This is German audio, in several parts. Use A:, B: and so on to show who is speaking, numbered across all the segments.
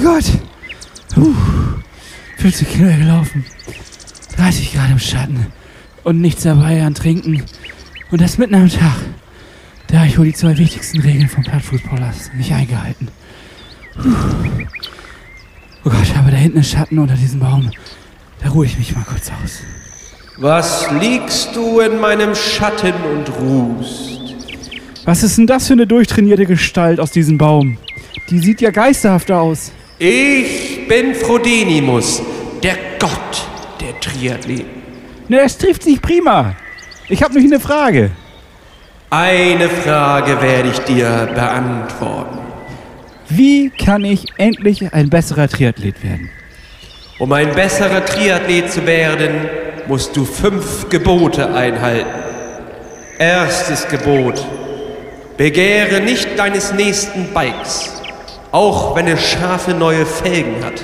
A: Gott. Puh. 50 Kilo gelaufen. 30 Grad im Schatten. Und nichts dabei an Trinken. Und das mitten am Tag. Da habe ich wohl die zwei wichtigsten Regeln vom Plattfußpodcast nicht eingehalten. Puh. Oh Gott, aber da hinten ist Schatten unter diesem Baum. Da ruhe ich mich mal kurz aus.
B: Was liegst du in meinem Schatten und ruhst?
A: Was ist denn das für eine durchtrainierte Gestalt aus diesem Baum? Die sieht ja geisterhaft aus.
B: Ich bin Frodenimus, der Gott der Triathleten.
A: Ne, es trifft sich prima. Ich habe nämlich eine Frage.
B: Eine Frage werde ich dir beantworten.
A: Wie kann ich endlich ein besserer Triathlet werden?
B: Um ein besserer Triathlet zu werden, musst du fünf Gebote einhalten. Erstes Gebot. Begehre nicht deines nächsten Bikes, auch wenn es scharfe neue Felgen hat.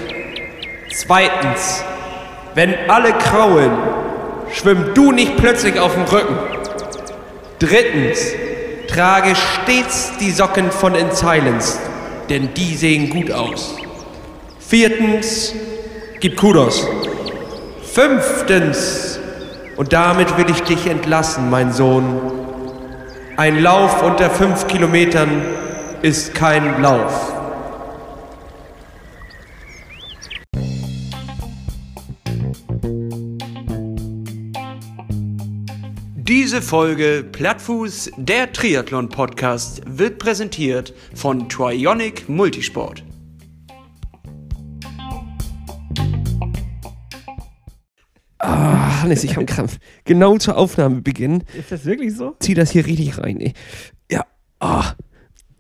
B: Zweitens. Wenn alle kraulen, schwimm du nicht plötzlich auf dem Rücken. Drittens. Trage stets die Socken von In Silence, denn die sehen gut aus. Viertens. Gib Kudos. Fünftens. Und damit will ich dich entlassen, mein Sohn. Ein Lauf unter fünf Kilometern ist kein Lauf. Diese Folge Plattfuß, der Triathlon-Podcast, wird präsentiert von Trionic Multisport.
C: Ah, Hannes, ich habe einen Krampf. Genau zur Aufnahmebeginn.
A: Ist das wirklich so?
C: Zieh das hier richtig rein, ey. Ja. Oh,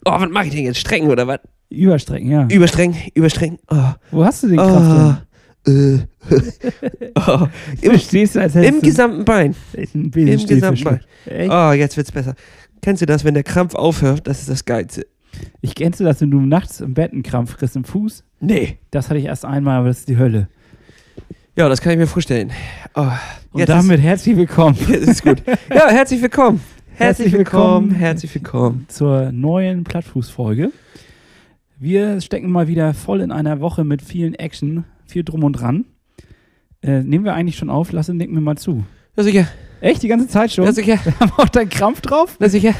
C: oh was mache ich denn jetzt? Strecken oder was?
A: Überstrecken, ja.
C: Überstreng, überstreng. Oh.
A: Wo hast du den Kraft
C: Oh. Äh. oh.
A: denn? Du als
C: Im gesamten Bein. Im gesamten Bein.
A: Echt?
C: Oh, jetzt wird's besser. Kennst du das, wenn der Krampf aufhört? Das ist das Geilste.
A: Ich kennst du das, wenn du nachts im Bett einen Krampf kriegst im Fuß?
C: Nee.
A: Das hatte ich erst einmal, aber das ist die Hölle.
C: Ja, das kann ich mir vorstellen. Oh.
A: Und damit herzlich willkommen
C: Ist, jetzt ist gut. Ja, herzlich willkommen.
A: Herzlich willkommen.
C: Herzlich willkommen.
A: zur neuen Plattfuß-Folge. Wir stecken mal wieder voll in einer Woche mit vielen Action, viel drum und dran. Äh, nehmen wir eigentlich schon auf? Lass ihn nicken wir mal zu.
C: Ja, sicher.
A: Echt? Die ganze Zeit schon?
C: Ja, sicher.
A: Wir haben auch deinen Krampf drauf?
C: Na sicher.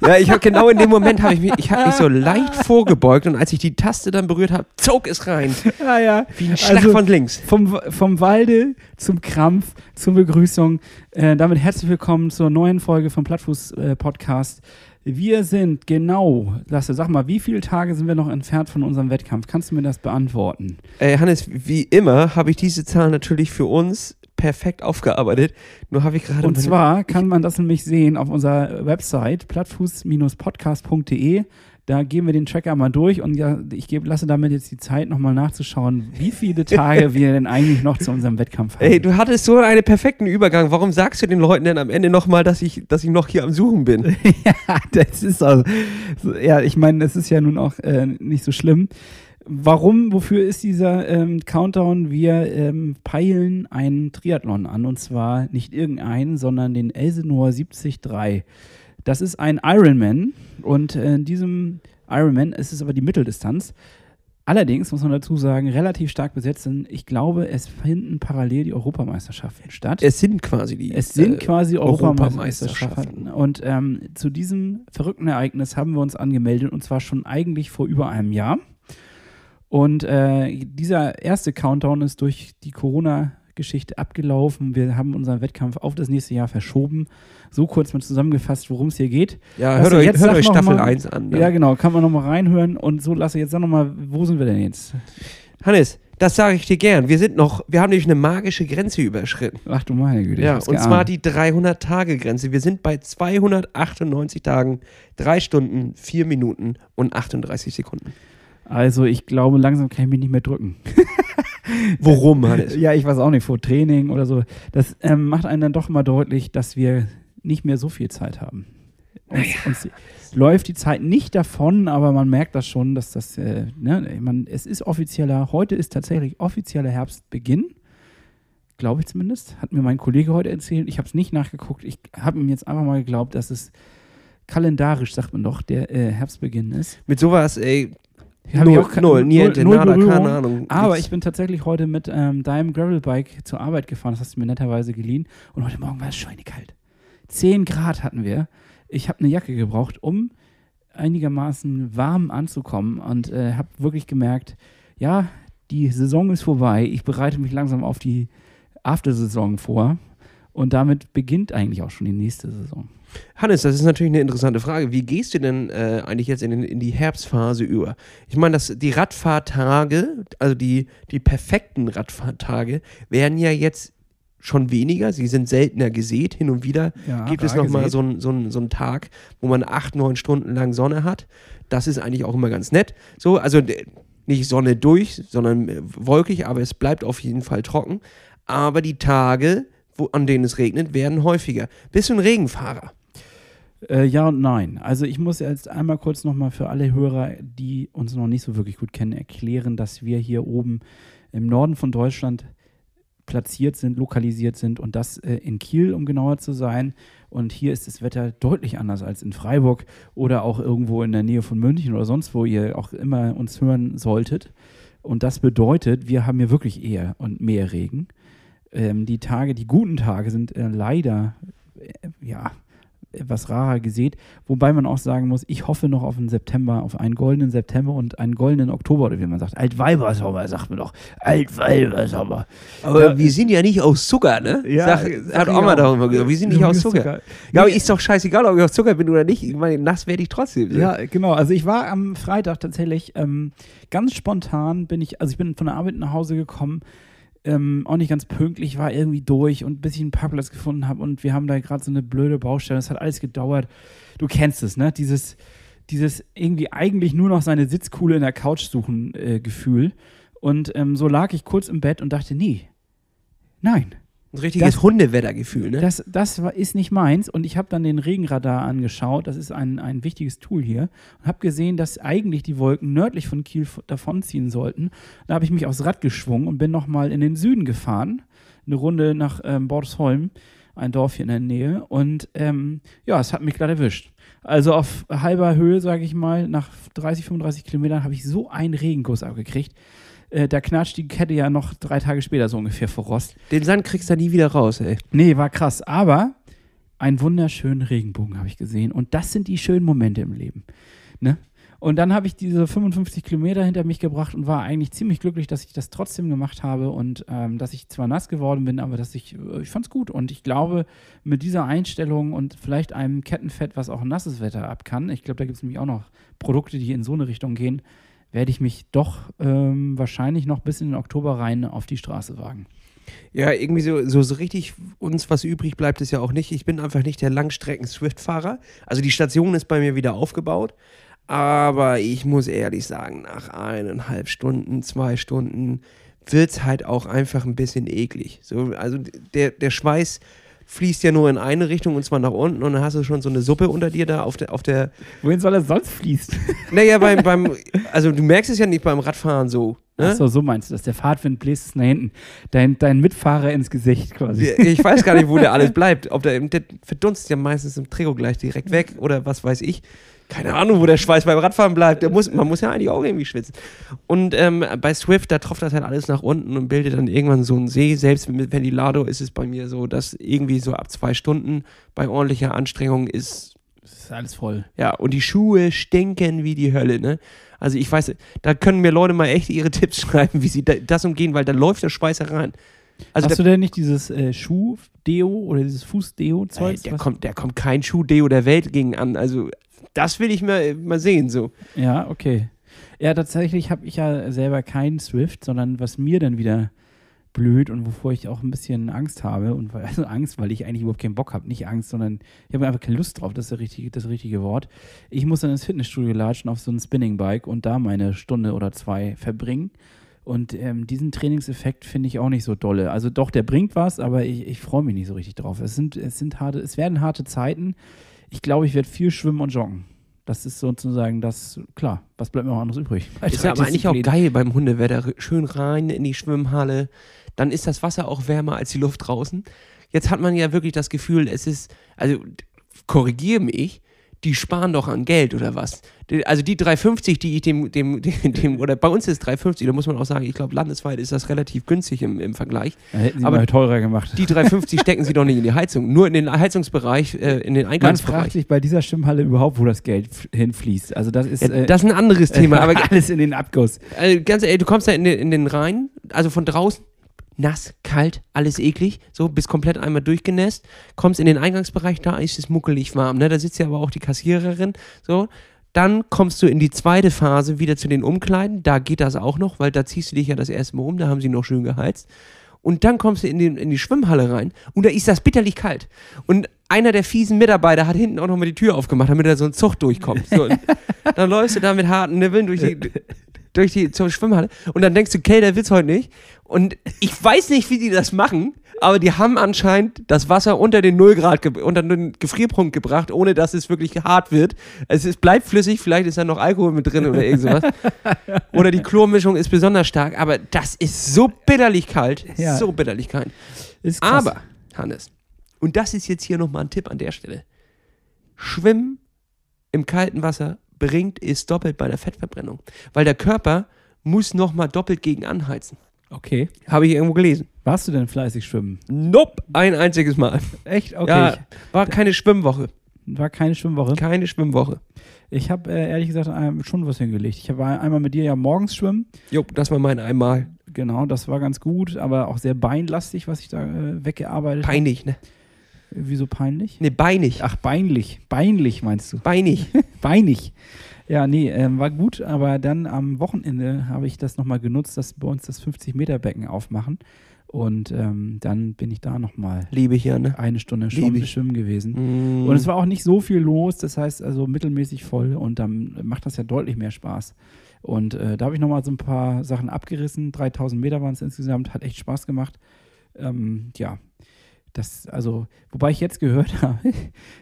C: Ja, ich habe genau in dem Moment habe ich mich, ich habe mich so leicht vorgebeugt und als ich die Taste dann berührt habe, zog es rein.
A: Ja, ja.
C: Wie ein Schlag
A: Also,
C: von links.
A: Vom, vom Walde zum Krampf, zur Begrüßung. Äh, damit herzlich willkommen zur neuen Folge vom Plattfuß äh, Podcast. Wir sind genau, Lasse, sag mal, wie viele Tage sind wir noch entfernt von unserem Wettkampf? Kannst du mir das beantworten?
C: Äh, Hannes, wie immer habe ich diese Zahl natürlich für uns perfekt aufgearbeitet. Nur habe ich gerade
A: Und zwar kann man das nämlich sehen auf unserer Website plattfuß-podcast.de. Da gehen wir den Tracker mal durch und ja, ich gebe, lasse damit jetzt die Zeit, nochmal nachzuschauen, wie viele Tage wir denn eigentlich noch zu unserem Wettkampf haben.
C: Ey, du hattest so einen perfekten Übergang. Warum sagst du den Leuten denn am Ende nochmal, dass ich, dass ich noch hier am Suchen bin?
A: ja, das ist also, so, ja, ich meine, das ist ja nun auch äh, nicht so schlimm. Warum, wofür ist dieser ähm, Countdown? Wir ähm, peilen einen Triathlon an und zwar nicht irgendeinen, sondern den Elsenor 73. Das ist ein Ironman und äh, in diesem Ironman ist es aber die Mitteldistanz. Allerdings muss man dazu sagen, relativ stark besetzt. Denn ich glaube, es finden parallel die Europameisterschaften statt.
C: Es sind quasi die.
A: Es sind
C: äh,
A: quasi
C: Europameisterschaften.
A: Europameisterschaften. Und ähm, zu diesem verrückten Ereignis haben wir uns angemeldet und zwar schon eigentlich vor über einem Jahr. Und äh, dieser erste Countdown ist durch die Corona-Geschichte abgelaufen. Wir haben unseren Wettkampf auf das nächste Jahr verschoben. So kurz mal zusammengefasst, worum es hier geht.
C: Ja, hört euch,
A: jetzt
C: hört euch Staffel
A: mal-
C: 1 an. ne?
A: Ja, genau, kann man nochmal reinhören. Und so, Lasse, jetzt sag nochmal, wo sind wir denn jetzt?
C: Hannes, das sage ich dir gern. Wir sind noch, wir haben nämlich eine magische Grenze überschritten.
A: Ach du meine Güte.
C: Ja, und
A: geahnt.
C: zwar die 300-Tage-Grenze. Wir sind bei 298 Tagen, 3 Stunden, 4 Minuten und 38 Sekunden.
A: Also, ich glaube, langsam kann ich mich nicht mehr drücken.
C: Worum, Hannes?
A: Ja, ich weiß auch nicht, vor Training oder so. Das ähm, macht einen dann doch mal deutlich, dass wir nicht mehr so viel Zeit haben. Uns, uns läuft die Zeit nicht davon, aber man merkt das schon, dass das, äh, ne, man, es ist offizieller, heute ist tatsächlich offizieller Herbstbeginn. Glaube ich zumindest. Hat mir mein Kollege heute erzählt. Ich habe es nicht nachgeguckt. Ich habe ihm jetzt einfach mal geglaubt, dass es kalendarisch, sagt man doch, der äh, Herbstbeginn ist.
C: Mit sowas, ey,
A: Hab ich
C: Null,
A: auch ke-
C: null, niente,
A: null
C: nada,
A: Berührung.
C: keine Ahnung.
A: Aber ich bin tatsächlich heute mit ähm, deinem Gravelbike zur Arbeit gefahren. Das hast du mir netterweise geliehen. Und heute Morgen war es schweinekalt. 10 Grad hatten wir. Ich habe eine Jacke gebraucht, um einigermaßen warm anzukommen. Und äh, habe wirklich gemerkt, ja, die Saison ist vorbei. Ich bereite mich langsam auf die Aftersaison vor. Und damit beginnt eigentlich auch schon die nächste Saison.
C: Hannes, das ist natürlich eine interessante Frage. Wie gehst du denn äh, eigentlich jetzt in, in die Herbstphase über? Ich meine, dass die Radfahrtage, also die, die perfekten Radfahrtage, werden ja jetzt schon weniger. Sie sind seltener gesät. Hin und wieder
A: Ja,
C: gibt es nochmal so einen so so einen Tag, wo man acht, neun Stunden lang Sonne hat. Das ist eigentlich auch immer ganz nett. So, also nicht Sonne durch, sondern äh, wolkig, aber es bleibt auf jeden Fall trocken. Aber die Tage, wo, an denen es regnet, werden häufiger. Bist du ein Regenfahrer?
A: Äh, ja und nein. Also ich muss jetzt einmal kurz nochmal für alle Hörer, die uns noch nicht so wirklich gut kennen, erklären, dass wir hier oben im Norden von Deutschland platziert sind, lokalisiert sind und das äh, in Kiel, um genauer zu sein. Und hier ist das Wetter deutlich anders als in Freiburg oder auch irgendwo in der Nähe von München oder sonst wo ihr auch immer uns hören solltet. Und das bedeutet, wir haben hier wirklich eher und mehr Regen. Ähm, die Tage, die guten Tage sind äh, leider, äh, ja, etwas rarer gesät. Wobei man auch sagen muss, ich hoffe noch auf einen September, auf einen goldenen September und einen goldenen Oktober, oder wie man sagt. Altweibersommer, sagt man doch. Altweibersommer.
C: Aber
A: Ja.
C: wir sind ja nicht aus Zucker, ne?
A: Ja,
C: Sag, hat Oma
A: auch.
C: darüber gesagt. Wir sind nicht aus Zucker.
A: Zucker.
C: Ja, aber ist doch scheißegal, ob ich aus Zucker bin oder nicht. Ich meine, nass werde ich trotzdem.
A: Ja, genau. Also ich war am Freitag tatsächlich ähm, ganz spontan bin ich, also ich bin von der Arbeit nach Hause gekommen, ähm, auch nicht ganz pünktlich, war irgendwie durch und bis ich einen Parkplatz gefunden habe und wir haben da gerade so eine blöde Baustelle. Das hat alles gedauert. Du kennst es, ne? Dieses, dieses irgendwie eigentlich nur noch seine Sitzkuhle in der Couch suchen äh, Gefühl. Und ähm, so lag ich kurz im Bett und dachte, nee, nein.
C: Ein richtiges
A: Das-
C: Hundewettergefühl, ne?
A: Das, das war, ist nicht meins und ich habe dann den Regenradar angeschaut. Das ist ein, ein wichtiges Tool hier und habe gesehen, dass eigentlich die Wolken nördlich von Kiel davonziehen sollten. Da habe ich mich aufs Rad geschwungen und bin nochmal in den Süden gefahren. Eine Runde nach ähm, Bordsholm, ein Dorf hier in der Nähe. Und ähm, ja, es hat mich gerade erwischt. Also auf halber Höhe, sage ich mal, nach 30, 35 Kilometern habe ich so einen Regenguss abgekriegt. Äh, da knatscht die Kette ja noch drei Tage später so ungefähr vor Rost.
C: Den Sand kriegst du nie wieder raus, ey.
A: Nee, war krass. Aber einen wunderschönen Regenbogen habe ich gesehen. Und das sind die schönen Momente im Leben. Ne? Und dann habe ich diese 55 Kilometer hinter mich gebracht und war eigentlich ziemlich glücklich, dass ich das trotzdem gemacht habe und ähm, dass ich zwar nass geworden bin, aber dass ich, äh, ich fand es gut. Und ich glaube, mit dieser Einstellung und vielleicht einem Kettenfett, was auch nasses Wetter ab kann, ich glaube, da gibt es nämlich auch noch Produkte, die in so eine Richtung gehen, werde ich mich doch ähm, wahrscheinlich noch bis in den Oktober rein auf die Straße wagen.
C: Ja, irgendwie so, so, so richtig uns was übrig bleibt es ja auch nicht. Ich bin einfach nicht der Langstrecken-Swift-Fahrer. Also die Station ist bei mir wieder aufgebaut. Aber ich muss ehrlich sagen, nach eineinhalb Stunden, zwei Stunden wird es halt auch einfach ein bisschen eklig. So, also der, der Schweiß fließt ja nur in eine Richtung und zwar nach unten und dann hast du schon so eine Suppe unter dir da auf der, auf der
A: Wohin soll er sonst fließt?
C: naja, beim, beim, also du merkst es ja nicht beim Radfahren so. Ne?
A: Achso, so meinst du das. Der Fahrtwind bläst es nach hinten. Dein, dein Mitfahrer ins Gesicht quasi.
C: Ich weiß gar nicht, wo der alles bleibt. Ob der, der verdunstet ja meistens im Trikot gleich direkt weg oder was weiß ich. Keine Ahnung, wo der Schweiß beim Radfahren bleibt. Der muss, man muss ja eigentlich auch irgendwie schwitzen. Und ähm, bei Swift, da tropft das halt alles nach unten und bildet dann irgendwann so einen See. Selbst mit Ventilado ist es bei mir so, dass irgendwie so ab zwei Stunden bei ordentlicher Anstrengung ist,
A: Das ist alles voll.
C: ja, und die Schuhe stinken wie die Hölle, ne? Also ich weiß, da können mir Leute mal echt ihre Tipps schreiben, wie sie da, das umgehen, weil da läuft der Schweiß herein. Also
A: Hast du denn nicht dieses äh, Schuh-Deo oder dieses Fuß-Deo-Zeug?
C: der, kommt, der kommt kein Schuh-Deo der Welt gegen an. Also das will ich mal, mal sehen, so.
A: Ja, okay. Ja, tatsächlich habe ich ja selber keinen Swift, sondern was mir dann wieder blöd und wovor ich auch ein bisschen Angst habe und weil, also Angst, weil ich eigentlich überhaupt keinen Bock habe, nicht Angst, sondern ich habe einfach keine Lust drauf, das ist das richtige, das richtige Wort. Ich muss dann ins Fitnessstudio latschen auf so ein Spinning-Bike und da meine Stunde oder zwei verbringen. Und ähm, diesen Trainingseffekt finde ich auch nicht so dolle. Also doch, der bringt was, aber ich, ich freue mich nicht so richtig drauf. Es sind, es sind harte, es werden harte Zeiten. Ich glaube, ich werde viel schwimmen und joggen. Das ist sozusagen das, klar, was bleibt mir auch anderes übrig?
C: Ist ja aber eigentlich auch geil beim Hundewetter. Schön rein in die Schwimmhalle. Dann ist das Wasser auch wärmer als die Luft draußen. Jetzt hat man ja wirklich das Gefühl, es ist, also korrigiere mich, die sparen doch an Geld oder was? Also die 350, die ich dem, dem, dem, dem oder bei uns ist 350, da muss man auch sagen, ich glaube, landesweit ist das relativ günstig im, im Vergleich.
A: Da hätten sie
C: Aber
A: mal teurer gemacht.
C: Die 350 stecken sie doch nicht in die Heizung, nur in den Heizungsbereich, äh, in den
A: Man fragt
C: Eingangsbereich.
A: sich bei dieser Schwimmhalle überhaupt, wo das Geld hinfließt. Also das ist
C: Ja,
A: äh,
C: das ist ein anderes Thema, aber
A: alles in den Abguss.
C: Also ganz ehrlich, du kommst da in den, in den Rhein, also von draußen, nass, kalt, alles eklig, so, bist komplett einmal durchgenässt, kommst in den Eingangsbereich, da ist es muckelig warm, ne? da sitzt ja aber auch die Kassiererin, so. Dann kommst du in die zweite Phase wieder zu den Umkleiden, da geht das auch noch, weil da ziehst du dich ja das erste Mal um, da haben sie noch schön geheizt. Und dann kommst du in, den, in die Schwimmhalle rein und da ist das bitterlich kalt. Und einer der fiesen Mitarbeiter hat hinten auch nochmal die Tür aufgemacht, damit da so ein Zug durchkommt. So, dann läufst du da mit harten Nippeln durch die, durch die zur Schwimmhalle und dann denkst du, okay, der wird's heute nicht. Und ich weiß nicht, wie die das machen, aber die haben anscheinend das Wasser unter den Nullgrad, ge unter den Gefrierpunkt gebracht, ohne dass es wirklich hart wird. Es ist, bleibt flüssig, vielleicht ist da noch Alkohol mit drin oder irgend sowas. Oder die Chlormischung ist besonders stark, aber das ist so bitterlich kalt.
A: Ja.
C: So bitterlich kalt. Aber, Hannes, und das ist jetzt hier nochmal ein Tipp an der Stelle. Schwimmen im kalten Wasser bringt es doppelt bei der Fettverbrennung. Weil der Körper muss nochmal doppelt gegen anheizen.
A: Okay.
C: Habe ich irgendwo gelesen.
A: Warst du denn fleißig schwimmen?
C: Nope, ein einziges Mal.
A: Echt? Okay.
C: Ja, war keine Schwimmwoche.
A: War keine Schwimmwoche.
C: Keine Schwimmwoche.
A: Ich habe äh, ehrlich gesagt schon was hingelegt. Ich habe einmal mit dir ja morgens schwimmen.
C: Jo, das war mein einmal.
A: Genau, das war ganz gut, aber auch sehr beinlastig, was ich da äh, weggearbeitet habe.
C: Peinlich, ne?
A: Wieso peinlich?
C: Ne, beinig.
A: Ach, beinlich. Beinlich meinst du?
C: Beinig.
A: Beinig. Ja, nee, ähm, war gut, aber dann am Wochenende habe ich das nochmal genutzt, dass wir uns das 50-Meter-Becken aufmachen. Und ähm, dann bin ich da nochmal
C: Liebe hier, ne?
A: eine Stunde schwimmen, schwimmen gewesen.
C: Mm.
A: Und es war auch nicht so viel los, das heißt also mittelmäßig voll und dann macht das ja deutlich mehr Spaß. Und äh, da habe ich nochmal so ein paar Sachen abgerissen. 3000 Meter waren es insgesamt, hat echt Spaß gemacht. Ähm, ja, das, also, wobei ich jetzt gehört habe,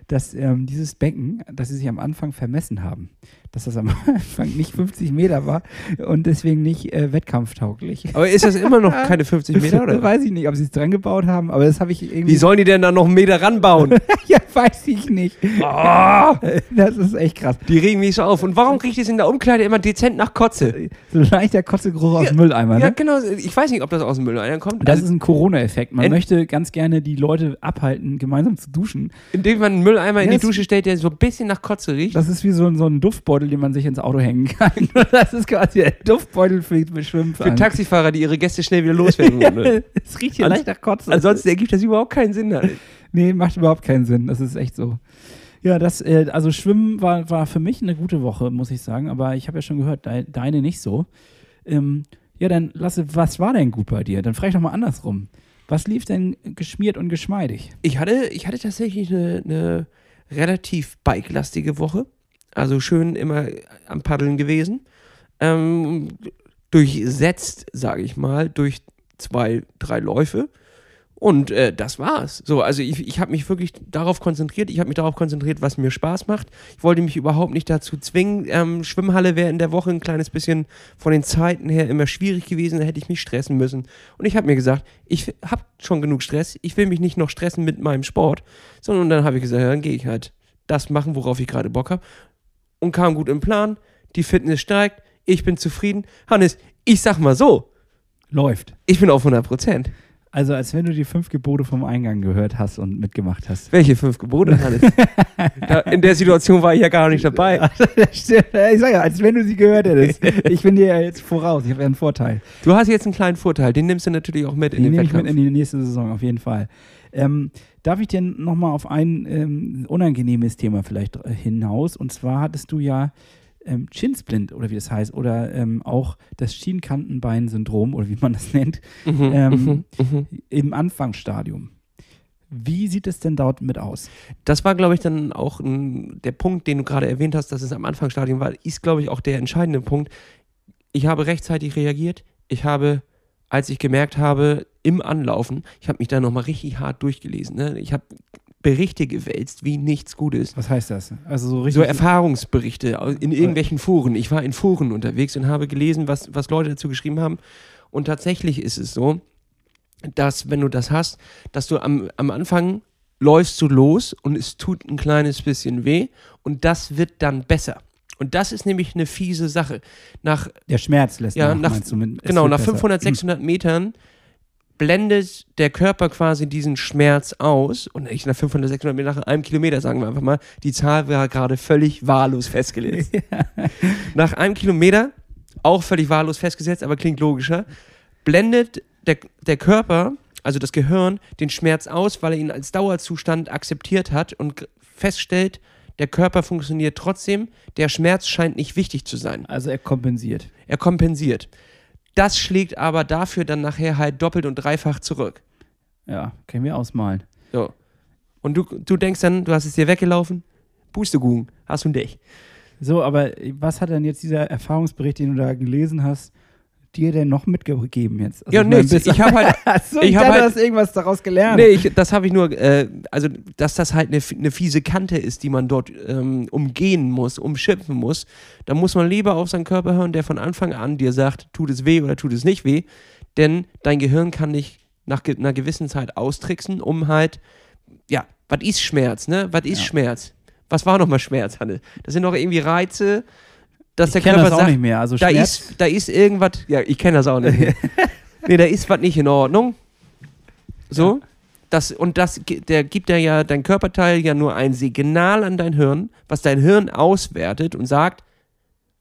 A: dass ähm, dieses Becken, dass sie sich am Anfang vermessen haben. Dass das am Anfang nicht 50 Meter war und deswegen nicht äh, wettkampftauglich.
C: aber ist das immer noch keine 50 Meter, oder?
A: Weiß ich nicht, ob sie es dran gebaut haben, aber das habe ich irgendwie.
C: Wie sollen die denn da noch einen Meter ranbauen?
A: ja, weiß ich nicht.
C: Ah!
A: Das ist echt krass.
C: Die regen mich so auf. Und warum riecht es in der Umkleide immer dezent nach Kotze?
A: So leichter Kotzegeruch aus dem Mülleimer,
C: Ja,
A: ne?
C: genau. Ich weiß nicht, ob das aus dem Mülleimer kommt.
A: Das
C: Also,
A: ist ein Corona-Effekt. Man möchte ganz gerne die Leute abhalten, gemeinsam zu duschen.
C: indem man einen Mülleimer in
A: Ja,
C: die
A: es-
C: Dusche stellt, der so ein bisschen nach Kotze riecht.
A: Das ist wie so, ein- so ein Duftbeutel, den man sich ins Auto hängen kann. Das ist quasi der Duftbeutel für, Schwimmen.
C: Für Taxifahrer, die ihre Gäste schnell wieder loswerden wollen. ne?
A: Es riecht hier
C: Ans-
A: leicht nach Kotze.
C: Ansonsten ergibt das überhaupt keinen Sinn. Alter.
A: Nee, macht überhaupt keinen Sinn. Das ist echt so. Ja, das, äh, also Schwimmen war, war für mich eine gute Woche, muss ich sagen. Aber ich habe ja schon gehört, de deine nicht so. Ähm, ja, dann Lasse, was war denn gut bei dir? Dann frage ich doch mal andersrum. Was lief denn geschmiert und geschmeidig?
C: Ich hatte, ich hatte tatsächlich eine, eine relativ bikelastige Woche. Also schön immer am Paddeln gewesen. Ähm, durchsetzt, sage ich mal, durch zwei, drei Läufe. Und äh, das war's. So, also ich, ich habe mich wirklich darauf konzentriert. Ich habe mich darauf konzentriert, was mir Spaß macht. Ich wollte mich überhaupt nicht dazu zwingen. Ähm, Schwimmhalle wäre in der Woche ein kleines bisschen von den Zeiten her immer schwierig gewesen. Da hätte ich mich stressen müssen. Und ich habe mir gesagt, ich habe schon genug Stress. Ich will mich nicht noch stressen mit meinem Sport. Sondern dann habe ich gesagt, ja, dann gehe ich halt das machen, worauf ich gerade Bock habe. Und kam gut im Plan. Die Fitness steigt. Ich bin zufrieden. Hannes, ich sag mal so,
A: Läuft.
C: ich bin auf 100 Prozent.
A: Also als wenn du die fünf Gebote vom Eingang gehört hast und mitgemacht hast.
C: Welche fünf Gebote, Hannes? da, in der Situation war ich ja gar nicht dabei.
A: ich sag ja, als wenn du sie gehört hättest. Ich bin dir ja jetzt voraus. Ich habe ja einen Vorteil.
C: Du hast jetzt einen kleinen Vorteil, den nimmst du natürlich auch mit in
A: Den
C: den
A: nehme ich mit
C: Wettkampf.
A: in die nächste Saison, auf jeden Fall. Ähm, darf ich dir nochmal auf ein ähm, unangenehmes Thema vielleicht äh, hinaus? Und zwar hattest du ja ähm, Chinsplint, oder wie das heißt, oder ähm, auch das Schienkantenbein-Syndrom, oder wie man das nennt,
C: Mhm,
A: ähm,
C: mhm, mhm.
A: im Anfangsstadium. Wie sieht es denn dort mit aus?
C: Das war, glaube ich, dann auch ein, der Punkt, den du gerade erwähnt hast, dass es am Anfangsstadium war, ist, glaube ich, auch der entscheidende Punkt. Ich habe rechtzeitig reagiert. Ich habe, als ich gemerkt habe, im Anlaufen, ich habe mich da nochmal richtig hart durchgelesen. Ne? Ich habe Berichte gewälzt, wie nichts Gutes.
A: Was heißt das? Also so richtig.
C: So Erfahrungsberichte in irgendwelchen Foren. Ich war in Foren unterwegs und habe gelesen, was, was Leute dazu geschrieben haben. Und tatsächlich ist es so, dass wenn du das hast, dass du am, am Anfang läufst du los und es tut ein kleines bisschen weh und das wird dann besser. Und das ist nämlich eine fiese Sache. Nach,
A: Der Schmerz lässt
C: ja,
A: nach,
C: nach, genau, nach
A: besser.
C: 500, 600 Metern blendet der Körper quasi diesen Schmerz aus. Und nicht nach 500, 600 Metern, nach einem Kilometer, sagen wir einfach mal. Die Zahl war gerade völlig wahllos festgelegt. Nach einem Kilometer, auch völlig wahllos festgesetzt, aber klingt logischer, blendet der, der Körper, also das Gehirn, den Schmerz aus, weil er ihn als Dauerzustand akzeptiert hat und feststellt, der Körper funktioniert trotzdem, der Schmerz scheint nicht wichtig zu sein.
A: Also er kompensiert.
C: Er kompensiert. Das schlägt aber dafür dann nachher halt doppelt und dreifach zurück.
A: Ja, können wir ausmalen.
C: So. Und du, du denkst dann, du hast es dir weggelaufen, Pustekuchen, hast du nicht.
A: So, aber was hat denn jetzt dieser Erfahrungsbericht, den du da gelesen hast, dir denn noch mitgegeben jetzt? Also
C: Ja,
A: ich mein,
C: nichts.
A: bis-
C: Ich habe halt,
A: Achso,
C: ich
A: ich
C: hab
A: dachte, du
C: halt-
A: irgendwas daraus gelernt.
C: nee, ich, das habe ich nur, äh, also, dass das halt eine, eine fiese Kante ist, die man dort ähm, umgehen muss, umschimpfen muss. Da muss man lieber auf seinen Körper hören, der von Anfang an dir sagt, tut es weh oder tut es nicht weh. Denn dein Gehirn kann dich nach ge einer gewissen Zeit austricksen, um halt, ja, was ist Schmerz, ne? Was ist
A: Ja.
C: Schmerz? Was war nochmal Schmerz, Hanne? Das sind doch irgendwie Reize, dass
A: ich
C: der Körper
A: das auch
C: sagt,
A: nicht mehr. Also
C: da ist, da ist irgendwas, ja, ich kenne das auch nicht. mehr. nee, da ist was nicht in Ordnung. So. Das, und das, der gibt ja, ja dein Körperteil ja nur ein Signal an dein Hirn, was dein Hirn auswertet und sagt,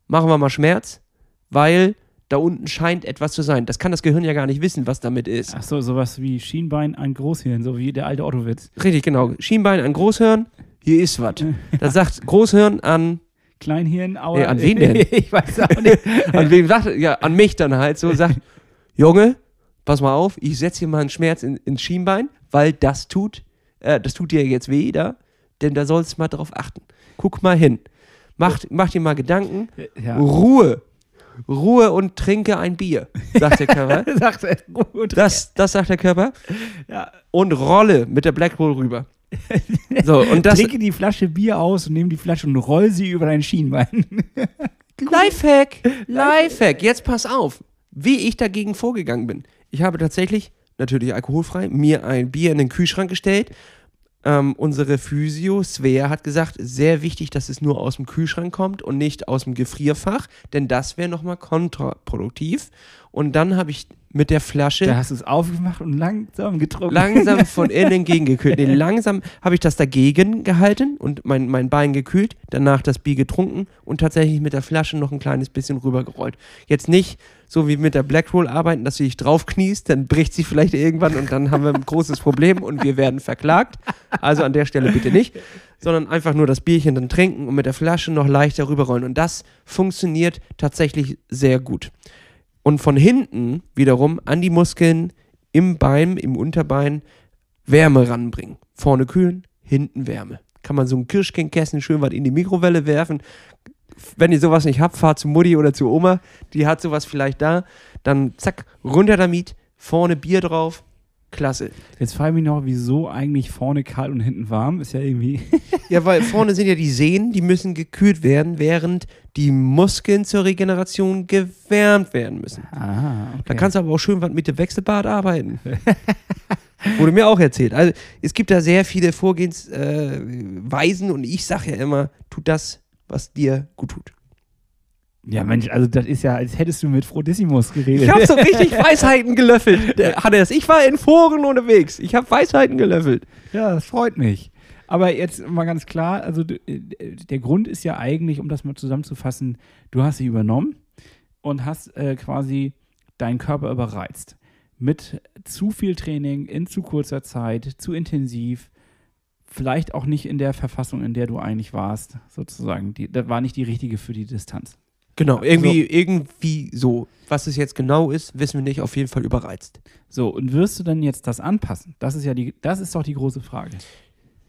C: machen wir mal Schmerz, weil da unten scheint etwas zu sein. Das kann das Gehirn ja gar nicht wissen, was damit ist.
A: Ach so, sowas wie Schienbein an Großhirn, so wie der alte Otto-Witz.
C: Richtig, genau. Schienbein an Großhirn, hier ist was. Das sagt Großhirn an,
A: Kleinhirn, Aua.
C: Nee, an wen denn?
A: ich weiß auch nicht.
C: an wem sagt, ja, an mich dann halt so, sagt, Junge, pass mal auf, ich setze hier mal einen Schmerz in, ins Schienbein, weil das tut, äh, das tut dir jetzt weh da, denn da sollst du mal drauf achten. Guck mal hin. Mach, mach dir mal Gedanken.
A: ja.
C: Ruhe. Ruhe und trinke ein Bier, sagt der Körper.
A: Sagt er.
C: Das, das sagt der Körper.
A: Ja.
C: Und rolle mit der Black Bull rüber. So, und das.
A: Trinke die Flasche Bier aus und nehme die Flasche und roll sie über dein Schienbein.
C: Lifehack, Lifehack. Jetzt pass auf, wie ich dagegen vorgegangen bin. Ich habe tatsächlich, natürlich alkoholfrei, mir ein Bier in den Kühlschrank gestellt. Ähm, unsere Physio, Svea, hat gesagt, sehr wichtig, dass es nur aus dem Kühlschrank kommt und nicht aus dem Gefrierfach, denn das wäre nochmal kontraproduktiv. Und dann habe ich mit der Flasche
A: Da hast du es aufgemacht und langsam getrunken.
C: langsam von innen gegengekühlt. Nee, langsam habe ich das dagegen gehalten und mein, mein Bein gekühlt, danach das Bier getrunken und tatsächlich mit der Flasche noch ein kleines bisschen rübergerollt. Jetzt nicht so wie mit der Black Roll arbeiten, dass du dich draufkniest, dann bricht sie vielleicht irgendwann und dann haben wir ein großes Problem und wir werden verklagt. Also an der Stelle bitte nicht, sondern einfach nur das Bierchen dann trinken und mit der Flasche noch leichter rüberrollen. Und das funktioniert tatsächlich sehr gut. Und von hinten wiederum an die Muskeln im Bein, im Unterbein Wärme ranbringen. Vorne kühlen, hinten Wärme. Kann man so ein Kirschkernkästen schön was in die Mikrowelle werfen. Wenn ihr sowas nicht habt, fahrt zu Mutti oder zu Oma, die hat sowas vielleicht da. Dann zack, runter damit, vorne Bier drauf. Klasse.
A: Jetzt frage ich mich noch, wieso eigentlich vorne kalt und hinten warm? Ist ja irgendwie.
C: Ja, weil vorne sind ja die Sehnen, die müssen gekühlt werden, während die Muskeln zur Regeneration gewärmt werden müssen.
A: Ah, okay.
C: Da kannst du aber auch schön was mit dem Wechselbad arbeiten. Wurde mir auch erzählt. Also es gibt da sehr viele Vorgehensweisen äh, und ich sage ja immer, tu das, was dir gut tut.
A: Ja, Mensch, also das ist ja, als hättest du mit Frodisimus geredet.
C: Ich habe so richtig Weisheiten gelöffelt. Der, Hannes, ich war in Foren unterwegs. Ich habe Weisheiten gelöffelt.
A: Ja, das freut mich. Aber jetzt mal ganz klar, also äh, der Grund ist ja eigentlich, um das mal zusammenzufassen, du hast sie übernommen und hast äh, quasi deinen Körper überreizt. Mit zu viel Training in zu kurzer Zeit, zu intensiv, vielleicht auch nicht in der Verfassung, in der du eigentlich warst, sozusagen. Die, das war nicht die richtige für die Distanz.
C: Genau, irgendwie, irgendwie so. Was es jetzt genau ist, wissen wir nicht. Auf jeden Fall überreizt.
A: So, und wirst du dann jetzt das anpassen? Das ist ja die, das ist doch die große Frage.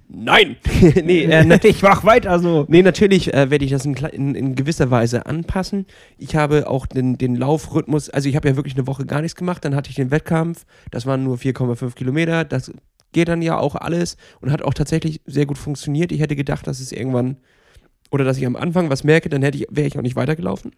C: Nein! nee, äh,
A: ich mach weiter so.
C: Nee, natürlich äh, werde ich das in, in, in gewisser Weise anpassen. Ich habe auch den, den Laufrhythmus, also ich habe ja wirklich eine Woche gar nichts gemacht, dann hatte ich den Wettkampf, das waren nur 4,5 Kilometer, das geht dann ja auch alles und hat auch tatsächlich sehr gut funktioniert. Ich hätte gedacht, dass es irgendwann, oder dass ich am Anfang was merke, dann hätte ich, wäre ich auch nicht weitergelaufen.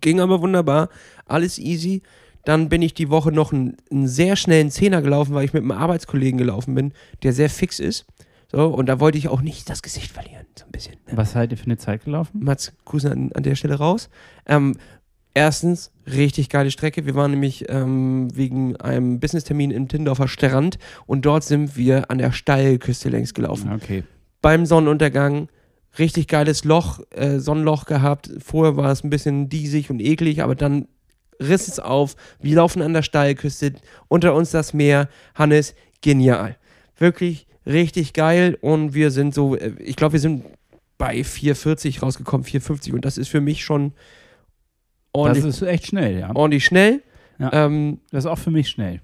C: Ging aber wunderbar, alles easy. Dann bin ich die Woche noch einen, einen sehr schnellen Zehner gelaufen, weil ich mit einem Arbeitskollegen gelaufen bin, der sehr fix ist. So, und da wollte ich auch nicht das Gesicht verlieren, so ein bisschen. Ne?
A: Was seid ihr für eine Zeit gelaufen?
C: Mats, Grüße an, an der Stelle raus. Ähm, erstens, richtig geile Strecke. Wir waren nämlich ähm, wegen einem Businesstermin im Tindorfer Strand und dort sind wir an der Steilküste längs gelaufen.
A: Okay.
C: Beim Sonnenuntergang, richtig geiles Loch, äh, Sonnenloch gehabt. Vorher war es ein bisschen diesig und eklig, aber dann riss es auf. Wir laufen an der Steilküste, unter uns das Meer. Hannes, genial. Wirklich richtig geil und wir sind so, äh, ich glaube, wir sind bei 4,40 rausgekommen, 4,50 und das ist für mich schon ordentlich,
A: Das ist echt schnell, ja.
C: ordentlich schnell.
A: Ja.
C: Ähm,
A: Das ist auch für mich schnell.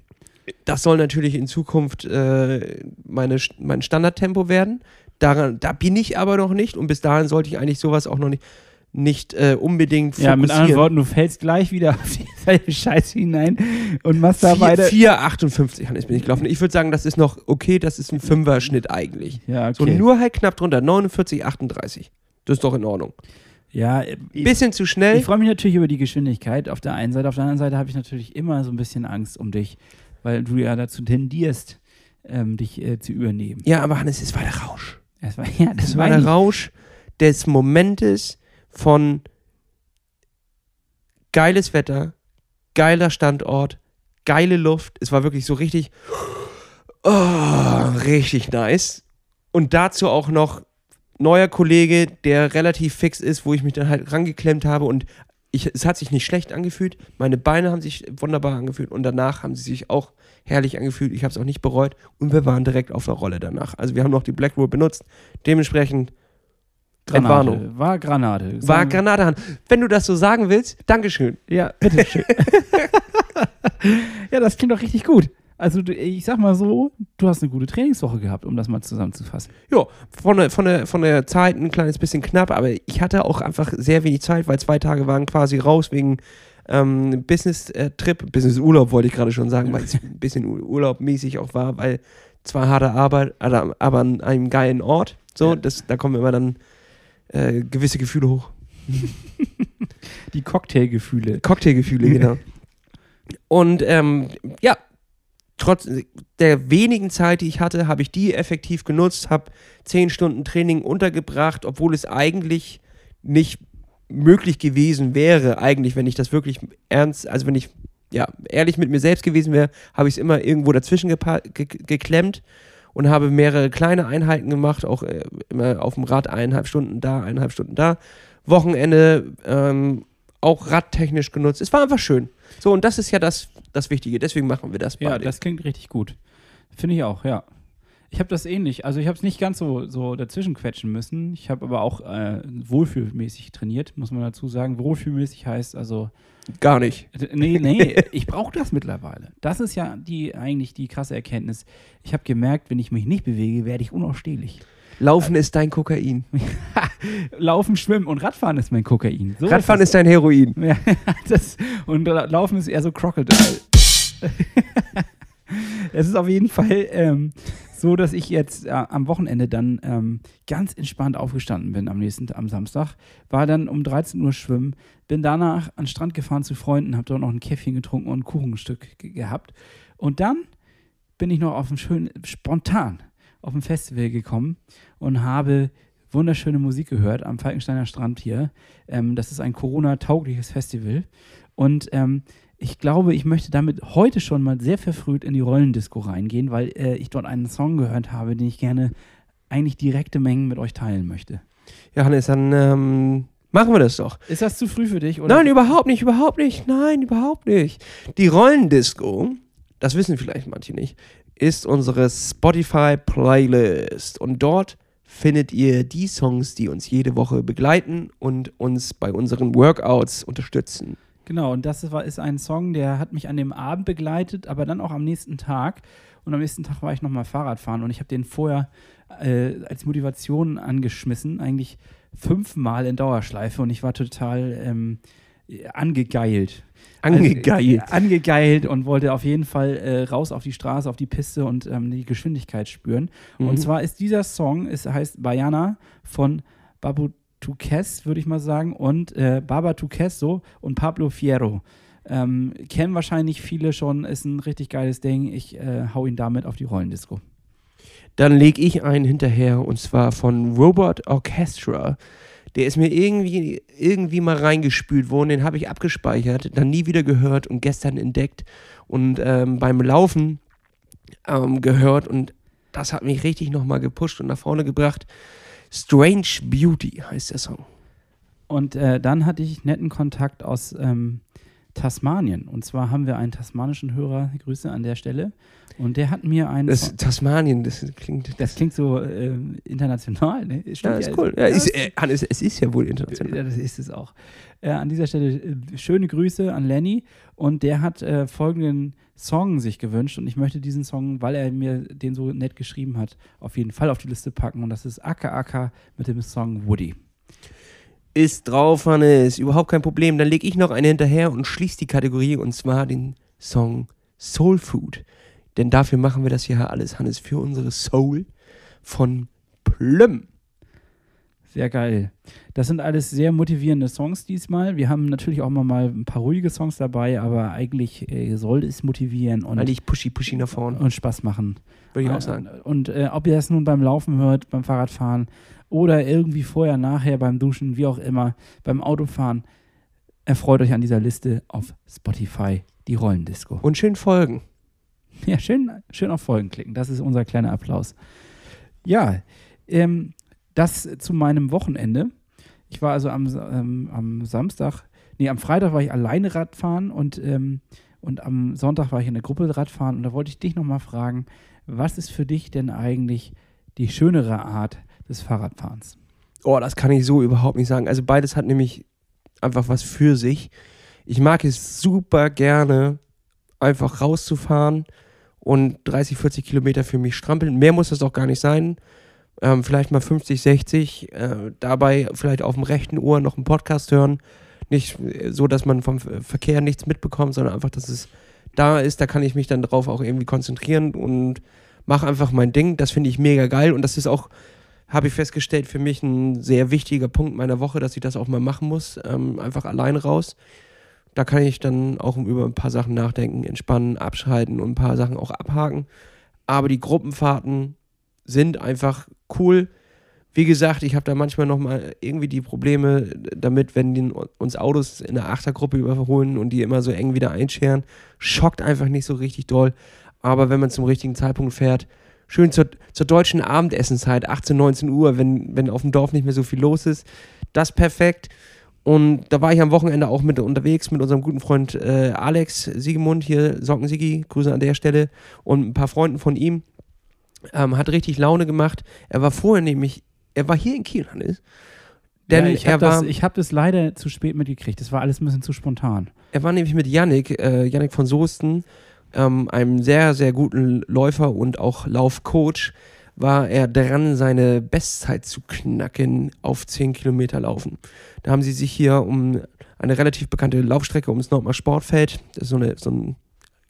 C: das soll natürlich in Zukunft äh, meine, mein Standardtempo werden. Daran, da bin ich aber noch nicht und bis dahin sollte ich eigentlich sowas auch noch nicht, nicht äh, unbedingt fokussieren.
A: Ja, mit anderen Worten, du fällst gleich wieder auf dieselbe Scheiße hinein und machst da weiter.
C: 4,58 Hannes bin ich gelaufen. Ich würde sagen, das ist noch okay, das ist ein Fünfer-Schnitt eigentlich.
A: Ja,
C: So
A: okay.
C: nur halt knapp drunter, 49,38. Das ist doch in Ordnung.
A: ja, äh,
C: Bisschen zu schnell.
A: Ich freue mich natürlich über die Geschwindigkeit auf der einen Seite. Auf der anderen Seite habe ich natürlich immer so ein bisschen Angst um dich, weil du ja dazu tendierst, ähm, dich äh, zu übernehmen.
C: Ja, aber Hannes, es war der Rausch.
A: Das war, ja, das
C: Es war der
A: ich.
C: Rausch des Momentes von geiles Wetter, geiler Standort, geile Luft. Es war wirklich so richtig, oh, richtig nice. Und dazu auch noch neuer Kollege, der relativ fix ist, wo ich mich dann halt rangeklemmt habe und ich, es hat sich nicht schlecht angefühlt. Meine Beine haben sich wunderbar angefühlt und danach haben sie sich auch herrlich angefühlt. Ich habe es auch nicht bereut und wir waren direkt auf der Rolle danach. Also wir haben noch die Black Roll benutzt. Dementsprechend Entwarnung.
A: Granate. War Granate.
C: war
A: Sagen-
C: Granatehand. Wenn du das so sagen willst, Dankeschön.
A: Ja, bitteschön. ja, das klingt doch richtig gut. Also ich sag mal so, du hast eine gute Trainingswoche gehabt, um das mal zusammenzufassen.
C: Ja, von der, von, der, von der Zeit ein kleines bisschen knapp, aber ich hatte auch einfach sehr wenig Zeit, weil zwei Tage waren quasi raus wegen ähm, Business-Trip, Business-Urlaub wollte ich gerade schon sagen, weil es ein bisschen Ur- urlaubmäßig auch war, weil zwar harte Arbeit, aber an einem geilen Ort. So,
A: Ja.
C: das, da kommen immer dann äh, gewisse Gefühle hoch.
A: Die Cocktailgefühle.
C: Cocktailgefühle, genau. Und ähm, ja, trotz der wenigen Zeit, die ich hatte, habe ich die effektiv genutzt, habe zehn Stunden Training untergebracht, obwohl es eigentlich nicht möglich gewesen wäre, eigentlich, wenn ich das wirklich ernst, also wenn ich ja ehrlich mit mir selbst gewesen wäre, habe ich es immer irgendwo dazwischen geklemmt und habe mehrere kleine Einheiten gemacht, auch äh, immer auf dem Rad eineinhalb Stunden da, eineinhalb Stunden da. Wochenende ähm, auch radtechnisch genutzt. Es war einfach schön. So, und das ist ja das, das Wichtige. Deswegen machen wir das
A: Ja,
C: beide.
A: das klingt richtig gut. Finde ich auch, ja. Ich habe das ähnlich. Also ich habe es nicht ganz so, so dazwischen quetschen müssen. Ich habe aber auch äh, wohlfühlmäßig trainiert, muss man dazu sagen. Wohlfühlmäßig heißt also,
C: Gar nicht.
A: nee, nee, ich brauche das mittlerweile. Das ist ja die eigentlich die krasse Erkenntnis. Ich habe gemerkt, wenn ich mich nicht bewege, werde ich unausstehlich.
C: Laufen ist dein Kokain.
A: Laufen, Schwimmen und Radfahren ist mein Kokain. So
C: Radfahren
A: ist
C: ist dein Heroin.
A: Ja, das, und Laufen ist eher so Crocodile. es ist auf jeden Fall ähm, so, dass ich jetzt äh, am Wochenende dann ähm, ganz entspannt aufgestanden bin am nächsten am Samstag. War dann um 13 Uhr schwimmen, bin danach an den Strand gefahren zu Freunden, habe dort noch ein Käffchen getrunken und ein Kuchenstück ge gehabt. Und dann bin ich noch auf ein schön spontan auf ein Festival gekommen und habe wunderschöne Musik gehört am Falkensteiner Strand hier. Ähm, das ist ein Corona-taugliches Festival. Und ähm, ich glaube, ich möchte damit heute schon mal sehr verfrüht in die Rollendisco reingehen, weil äh, ich dort einen Song gehört habe, den ich gerne eigentlich direkte Mengen mit euch teilen möchte.
C: Ja, Hannes, dann ähm, machen wir das doch.
A: Ist das zu früh für dich? Oder?
C: Nein, überhaupt nicht, überhaupt nicht. Nein, überhaupt nicht. Die Rollendisco, das wissen vielleicht manche nicht, ist unsere Spotify-Playlist. Und dort findet ihr die Songs, die uns jede Woche begleiten und uns bei unseren Workouts unterstützen.
A: Genau, und das war, ist ein Song, der hat mich an dem Abend begleitet, aber dann auch am nächsten Tag. Und am nächsten Tag war ich nochmal Fahrradfahren und ich habe den vorher äh, als Motivation angeschmissen, eigentlich fünfmal in Dauerschleife und ich war total ähm, angegeilt.
C: Angegeilt.
A: Also, äh, angegeilt und wollte auf jeden Fall äh, raus auf die Straße, auf die Piste und ähm, die Geschwindigkeit spüren.
C: Mhm.
A: Und zwar ist dieser Song, es heißt Bayana von Babu Tuques, würde ich mal sagen, und äh, Baba Tuques so und Pablo Fierro. Ähm, kennen wahrscheinlich viele schon, ist ein richtig geiles Ding. Ich äh, hau ihn damit auf die Rollendisco.
C: Dann lege ich einen hinterher und zwar von Robot Orchestra. Der ist mir irgendwie, irgendwie mal reingespült worden, den habe ich abgespeichert, dann nie wieder gehört und gestern entdeckt und ähm, beim Laufen ähm, gehört und das hat mich richtig nochmal gepusht und nach vorne gebracht. Strange Beauty heißt der Song.
A: Und äh, dann hatte ich netten Kontakt aus ähm, Tasmanien. Und zwar haben wir einen tasmanischen Hörer, Grüße an der Stelle. Und der hat mir einen.
C: Das
A: Song-
C: Tasmanien, das klingt.
A: das klingt so äh, international, ne?
C: ja, ist cool. Ja, ist,
A: ist-
C: äh, Hannes, es ist ja wohl international.
A: Ja, das ist es auch. Äh, an dieser Stelle äh, schöne Grüße an Lenny und der hat äh, folgenden Song sich gewünscht und ich möchte diesen Song, weil er mir den so nett geschrieben hat, auf jeden Fall auf die Liste packen und das ist Aka Aka mit dem Song Woody.
C: Ist drauf, Hannes. Überhaupt kein Problem. Dann lege ich noch eine hinterher und schließe die Kategorie und zwar den Song Soul Food. Denn dafür machen wir das hier alles, Hannes, für unsere Soul von Plüm.
A: Sehr geil. Das sind alles sehr motivierende Songs diesmal. Wir haben natürlich auch mal, ein paar ruhige Songs dabei, aber eigentlich äh, soll es motivieren und,
C: Eigentlich pushy, pushy nach vorne,
A: und Spaß machen.
C: würde ich auch sagen.
A: Und äh, ob ihr das nun beim Laufen hört, beim Fahrradfahren oder irgendwie vorher, nachher, beim Duschen, wie auch immer, beim Autofahren, erfreut euch an dieser Liste auf Spotify, die Rollendisco.
C: Und schön folgen.
A: Ja, schön, schön auf Folgen klicken. Das ist unser kleiner Applaus. Ja, ähm, das zu meinem Wochenende. Ich war also am, ähm, am Samstag, nee, am Freitag war ich alleine Radfahren und, ähm, und am Sonntag war ich in der Gruppe Radfahren und da wollte ich dich nochmal fragen, was ist für dich denn eigentlich die schönere Art des Fahrradfahrens?
C: Oh, das kann ich so überhaupt nicht sagen. Also beides hat nämlich einfach was für sich. Ich mag es super gerne, einfach rauszufahren und 30, 40 Kilometer für mich strampeln. Mehr muss das auch gar nicht sein. Ähm, vielleicht mal 50, 60. Äh, dabei vielleicht auf dem rechten Ohr noch einen Podcast hören. Nicht äh, so, dass man vom Ver- Verkehr nichts mitbekommt, sondern einfach, dass es da ist. Da kann ich mich dann drauf auch irgendwie konzentrieren und mache einfach mein Ding. Das finde ich mega geil und das ist auch habe ich festgestellt, für mich ein sehr wichtiger Punkt meiner Woche, dass ich das auch mal machen muss. Ähm, einfach alleine raus. Da kann ich dann auch über ein paar Sachen nachdenken, entspannen, abschalten und ein paar Sachen auch abhaken. Aber die Gruppenfahrten sind einfach cool. Wie gesagt, ich habe da manchmal nochmal irgendwie die Probleme damit, wenn die uns Autos in der Achtergruppe überholen und die immer so eng wieder einscheren. Schockt einfach nicht so richtig doll. Aber wenn man zum richtigen Zeitpunkt fährt, schön zur, zur deutschen Abendessenszeit, 18, 19 Uhr, wenn, wenn auf dem Dorf nicht mehr so viel los ist. Das perfekt. Und da war ich am Wochenende auch mit unterwegs mit unserem guten Freund äh, Alex Siegemund, hier Socken Sigi, Grüße an der Stelle, und ein paar Freunden von ihm. Ähm, hat richtig Laune gemacht. Er war vorher nämlich, er war hier in Kiel, Hannes. Denn
A: ja, ich habe das, ich hab das leider zu spät mitgekriegt. Das war alles ein bisschen zu spontan.
C: er war nämlich mit Yannick, äh, Yannick von Soesten, ähm, einem sehr, sehr guten Läufer und auch Laufcoach, war er dran, seine Bestzeit zu knacken auf 10 Kilometer Laufen. Da haben sie sich hier um eine relativ bekannte Laufstrecke ums Nordmar Sportfeld, das ist so, eine, so ein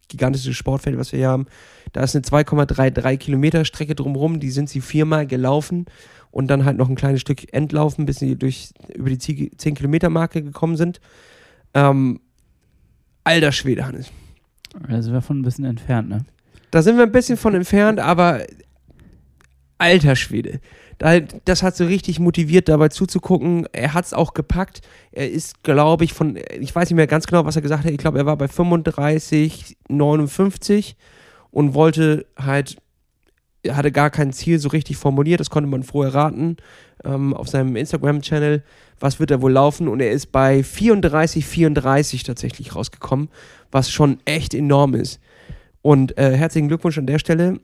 C: gigantisches Sportfeld, was wir hier haben. Da ist eine 2,33 Kilometer Strecke drumherum, die sind sie viermal gelaufen und dann halt noch ein kleines Stück Endlaufen, bis sie durch, über die 10 Kilometer Marke gekommen sind. Ähm, alter Schwede, Hannes.
A: Da sind wir von ein bisschen entfernt, ne?
C: Da sind wir ein bisschen von entfernt, aber alter Schwede. Da, das hat so richtig motiviert, dabei zuzugucken. Er hat es auch gepackt. Er ist, glaube ich, von, ich weiß nicht mehr ganz genau, was er gesagt hat. Ich glaube, er war bei 35, 59 und wollte halt, er hatte gar kein Ziel so richtig formuliert. Das konnte man vorher raten ähm, auf seinem Instagram-Channel. Was wird er wohl laufen? Und er ist bei 34, 34 tatsächlich rausgekommen, was schon echt enorm ist. Und äh, herzlichen Glückwunsch an der Stelle.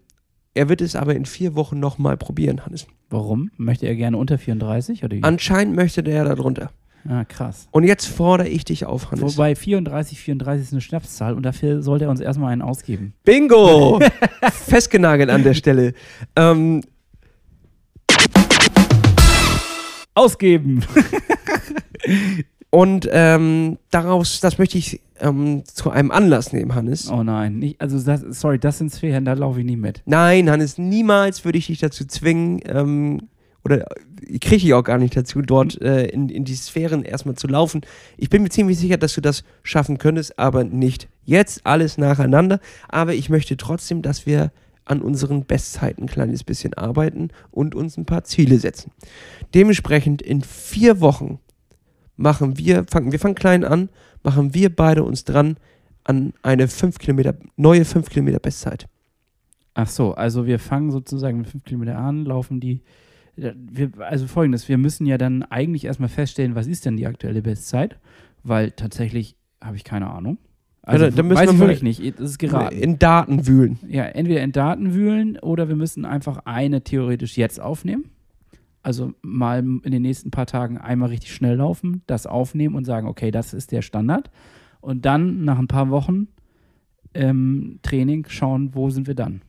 C: Er wird es aber in vier Wochen nochmal probieren, Hannes.
A: Warum? Möchte er gerne unter 34 oder wie?
C: Anscheinend möchte der da drunter.
A: ah, krass.
C: Und jetzt fordere ich dich auf, Hannes.
A: Wobei 34, 34 ist eine Schnapszahl und dafür sollte er uns erstmal einen ausgeben.
C: Bingo! Festgenagelt an der Stelle. Ähm,
A: Ausgeben!
C: und ähm, daraus, das möchte ich ähm, zu einem Anlass nehmen, Hannes.
A: Oh nein, nicht, also das, sorry, das sind Sphären, da laufe ich nie mit.
C: Nein, Hannes, niemals würde ich dich dazu zwingen. Ähm, oder kriege ich auch gar nicht dazu, dort äh, in, in die Sphären erstmal zu laufen. Ich bin mir ziemlich sicher, dass du das schaffen könntest, aber nicht jetzt alles nacheinander. Aber ich möchte trotzdem, dass wir an unseren Bestzeiten ein kleines bisschen arbeiten und uns ein paar Ziele setzen. Dementsprechend in vier Wochen machen wir, fangen, wir fangen klein an, machen wir beide uns dran an eine 5 Kilometer, neue 5 Kilometer Bestzeit.
A: Ach so, also wir fangen sozusagen mit 5 Kilometer an, laufen die. Wir, also folgendes, wir müssen ja dann eigentlich erstmal feststellen, was ist denn die aktuelle Bestzeit, weil tatsächlich habe ich keine Ahnung. Also
C: Ja, da- da müssen
A: weiß
C: wir
A: wirklich nicht, das ist geraten.
C: In Daten wühlen.
A: Ja, entweder in Daten wühlen oder wir müssen einfach eine theoretisch jetzt aufnehmen. Also mal in den nächsten paar Tagen einmal richtig schnell laufen, das aufnehmen und sagen, okay, das ist der Standard. Und dann nach ein paar Wochen ähm, Training schauen, wo sind wir dann.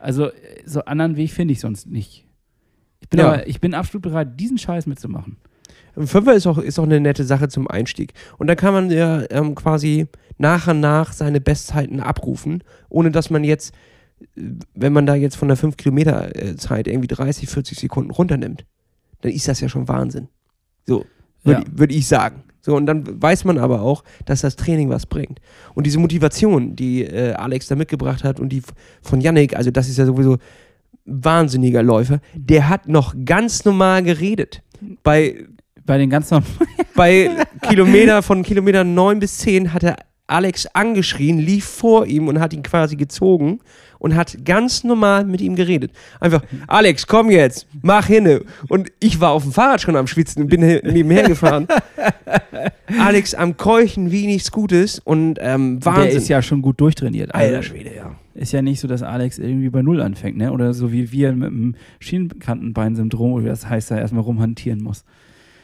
A: Also äh, so anderen Weg finde ich sonst nicht. Ich bin,
C: Ja.
A: aber, ich bin absolut bereit, diesen Scheiß mitzumachen.
C: Ein Fünfer ist auch, ist auch eine nette Sache zum Einstieg. Und da kann man ja ähm, quasi nach und nach seine Bestzeiten abrufen, ohne dass man jetzt, wenn man da jetzt von der 5 Kilometer äh, Zeit irgendwie 30, 40 Sekunden runternimmt, dann ist das ja schon Wahnsinn. So, würde
A: Ja.
C: ich, würd ich sagen. So, und dann weiß man aber auch, dass das Training was bringt. Und diese Motivation, die äh, Alex da mitgebracht hat und die von Yannick, also das ist ja sowieso wahnsinniger Läufer, der hat noch ganz normal geredet. Bei
A: Bei den ganzen
C: bei Kilometer von Kilometer 9 bis 10 hat er Alex angeschrien, lief vor ihm und hat ihn quasi gezogen und hat ganz normal mit ihm geredet. Einfach, Alex, komm jetzt, mach hinne. Und ich war auf dem Fahrrad schon am Schwitzen und bin he- nebenher gefahren. Alex am Keuchen wie nichts Gutes und ähm, Wahnsinn.
A: Der ist ja schon gut durchtrainiert. Also
C: Alter Schwede, ja.
A: Ist ja nicht so, dass Alex irgendwie bei Null anfängt, ne? Oder so wie wir mit dem Schienenkantenbeinsyndrom, oder wie das heißt, da erstmal rumhantieren muss.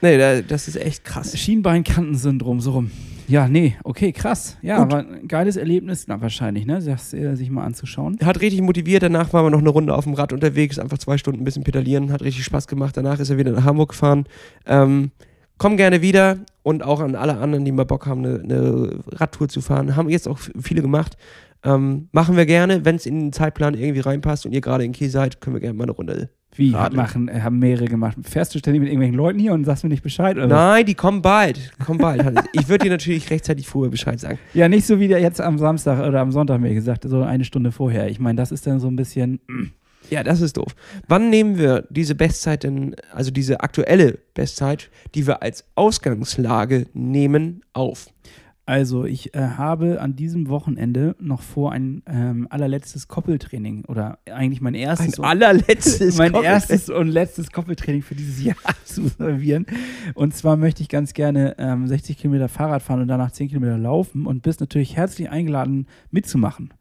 C: Nee, da, das ist echt krass.
A: Schienbeinkantensyndrom, so rum. Ja, nee, okay, krass. Ja,
C: Gut.
A: aber ein geiles Erlebnis, na, wahrscheinlich, ne? Das, äh, sich mal anzuschauen.
C: Hat richtig motiviert, danach waren wir noch eine Runde auf dem Rad unterwegs, einfach zwei Stunden ein bisschen pedalieren, hat richtig Spaß gemacht. Danach ist er wieder nach Hamburg gefahren. Ähm, komm gerne wieder und auch an alle anderen, die mal Bock haben, eine, eine Radtour zu fahren. Haben jetzt auch viele gemacht. Ähm, machen wir gerne, wenn es in den Zeitplan irgendwie reinpasst und ihr gerade in Kiel seid, können wir gerne mal eine Runde.
A: Wie, machen, äh, haben mehrere gemacht. Fährst du ständig mit irgendwelchen Leuten hier und sagst mir nicht Bescheid? Oder?
C: Nein, die kommen bald. Kommen bald. Hannes. ich würde dir natürlich rechtzeitig vorher Bescheid sagen.
A: Ja, nicht so wie der jetzt am Samstag oder am Sonntag mir gesagt, so eine Stunde vorher. Ich meine, das ist dann so ein bisschen.
C: Ja, das ist doof. Wann nehmen wir diese Bestzeit denn, also diese aktuelle Bestzeit, die wir als Ausgangslage nehmen, auf?
A: Also, ich äh, habe an diesem Wochenende noch vor, ein ähm, allerletztes Koppeltraining oder eigentlich mein
C: Ein
A: erstes.
C: allerletztes
A: mein erstes und letztes Koppeltraining für dieses Jahr zu servieren. Und zwar möchte ich ganz gerne ähm, 60 Kilometer Fahrrad fahren und danach 10 Kilometer laufen und bist natürlich herzlich eingeladen mitzumachen.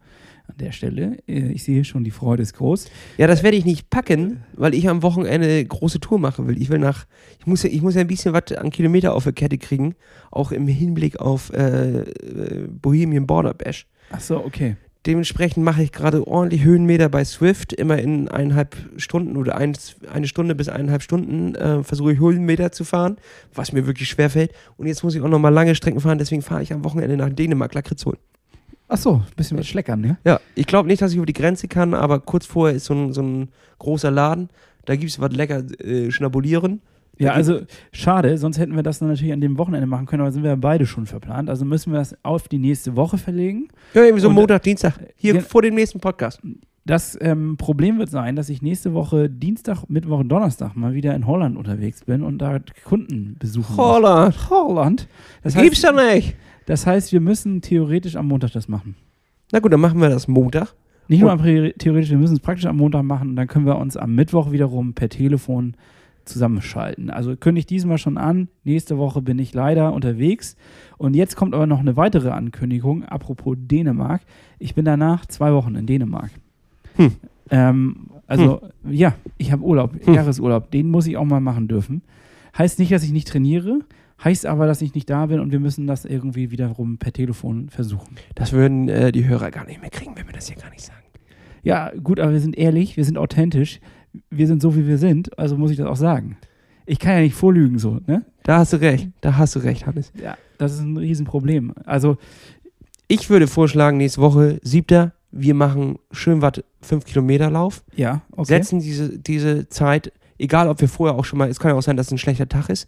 A: An der Stelle, äh, ich sehe schon, die Freude ist groß.
C: Ja, das werde ich nicht packen, weil ich am Wochenende eine große Tour machen will. Ich will nach, ich muss ja, ich muss ja ein bisschen was an Kilometer auf der Kette kriegen, auch im Hinblick auf äh, äh, Bohemian Border Bash.
A: Ach so, okay.
C: Dementsprechend mache ich gerade ordentlich Höhenmeter bei Swift, immer in eineinhalb Stunden oder ein, eine Stunde bis eineinhalb Stunden äh, versuche ich Höhenmeter zu fahren, was mir wirklich schwer fällt. Und jetzt muss ich auch noch mal lange Strecken fahren, deswegen fahre ich am Wochenende nach Dänemark Lakritz holen.
A: Ach so, ein bisschen was schleckern, ne?
C: Ja, ich glaube nicht, dass ich über die Grenze kann, aber kurz vorher ist so ein, so ein großer Laden, da gibt es was lecker äh, schnabulieren.
A: Ja, also schade, sonst hätten wir das dann natürlich an dem Wochenende machen können, aber sind wir ja beide schon verplant. Also müssen wir das auf die nächste Woche verlegen.
C: Ja, irgendwie so
A: Und,
C: Montag, Dienstag, hier
A: gen-
C: vor dem nächsten Podcast.
A: Das ähm, Problem wird sein, dass ich nächste Woche Dienstag, Mittwoch und Donnerstag mal wieder in Holland unterwegs bin und da Kunden besuchen muss.
C: Holland,
A: Holland. Das
C: gibt's
A: heißt,
C: doch nicht.
A: Das heißt, wir müssen theoretisch am Montag das machen.
C: Na gut, dann machen wir das Montag.
A: Nicht nur am theoretisch, wir müssen es praktisch am Montag machen und dann können wir uns am Mittwoch wiederum per Telefon zusammenschalten. Also kündige ich diesmal schon an. Nächste Woche bin ich leider unterwegs. Und jetzt kommt aber noch eine weitere Ankündigung, apropos Dänemark. Ich bin danach zwei Wochen in Dänemark.
C: Hm.
A: Ähm, also, ja, ich habe Urlaub,
C: Hm.
A: Jahresurlaub. Den muss ich auch mal machen dürfen. Heißt nicht, dass ich nicht trainiere, heißt aber, dass ich nicht da bin und wir müssen das irgendwie wiederum per Telefon versuchen.
C: Das würden äh, die Hörer gar nicht mehr kriegen, wenn wir das hier gar nicht sagen.
A: Ja, gut, aber wir sind ehrlich, wir sind authentisch, wir sind so, wie wir sind, also muss ich das auch sagen. Ich kann ja nicht vorlügen so, ne?
C: Da hast du recht, da hast du recht, Hannes.
A: Ja, das ist ein Riesenproblem. Also,
C: Ich würde vorschlagen, nächste Woche, siebter, wir machen schön was 5 Kilometer Lauf,
A: ja, okay.
C: setzen diese, diese Zeit egal ob wir vorher auch schon mal, es kann ja auch sein, dass es ein schlechter Tag ist,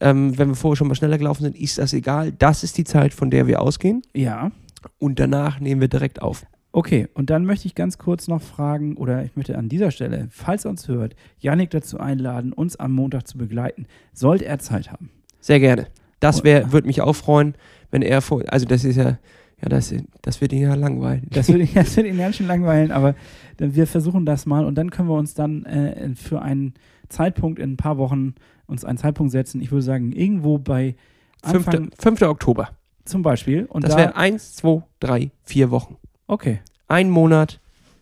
C: ähm, wenn wir vorher schon mal schneller gelaufen sind, ist das egal. Das ist die Zeit, von der wir ausgehen
A: Ja.
C: und danach nehmen wir direkt auf.
A: Okay, und dann möchte ich ganz kurz noch fragen, oder ich möchte an dieser Stelle, falls er uns hört, Yannick dazu einladen, uns am Montag zu begleiten. Sollte er Zeit haben.
C: Sehr gerne. Das wär, würde mich auch freuen, wenn er vor, also das ist ja, ja, das, das wird ihn ja langweilen.
A: Das würde, das würde ihn ganz schön langweilen, aber wir versuchen das mal und dann können wir uns dann äh, für einen Zeitpunkt in ein paar Wochen uns einen Zeitpunkt setzen. Ich würde sagen, irgendwo bei Anfang
C: 5. 5. Oktober.
A: zum Beispiel. Und
C: Das
A: da,
C: wäre eins, zwei, drei, vier Wochen.
A: okay.
C: Ein Monat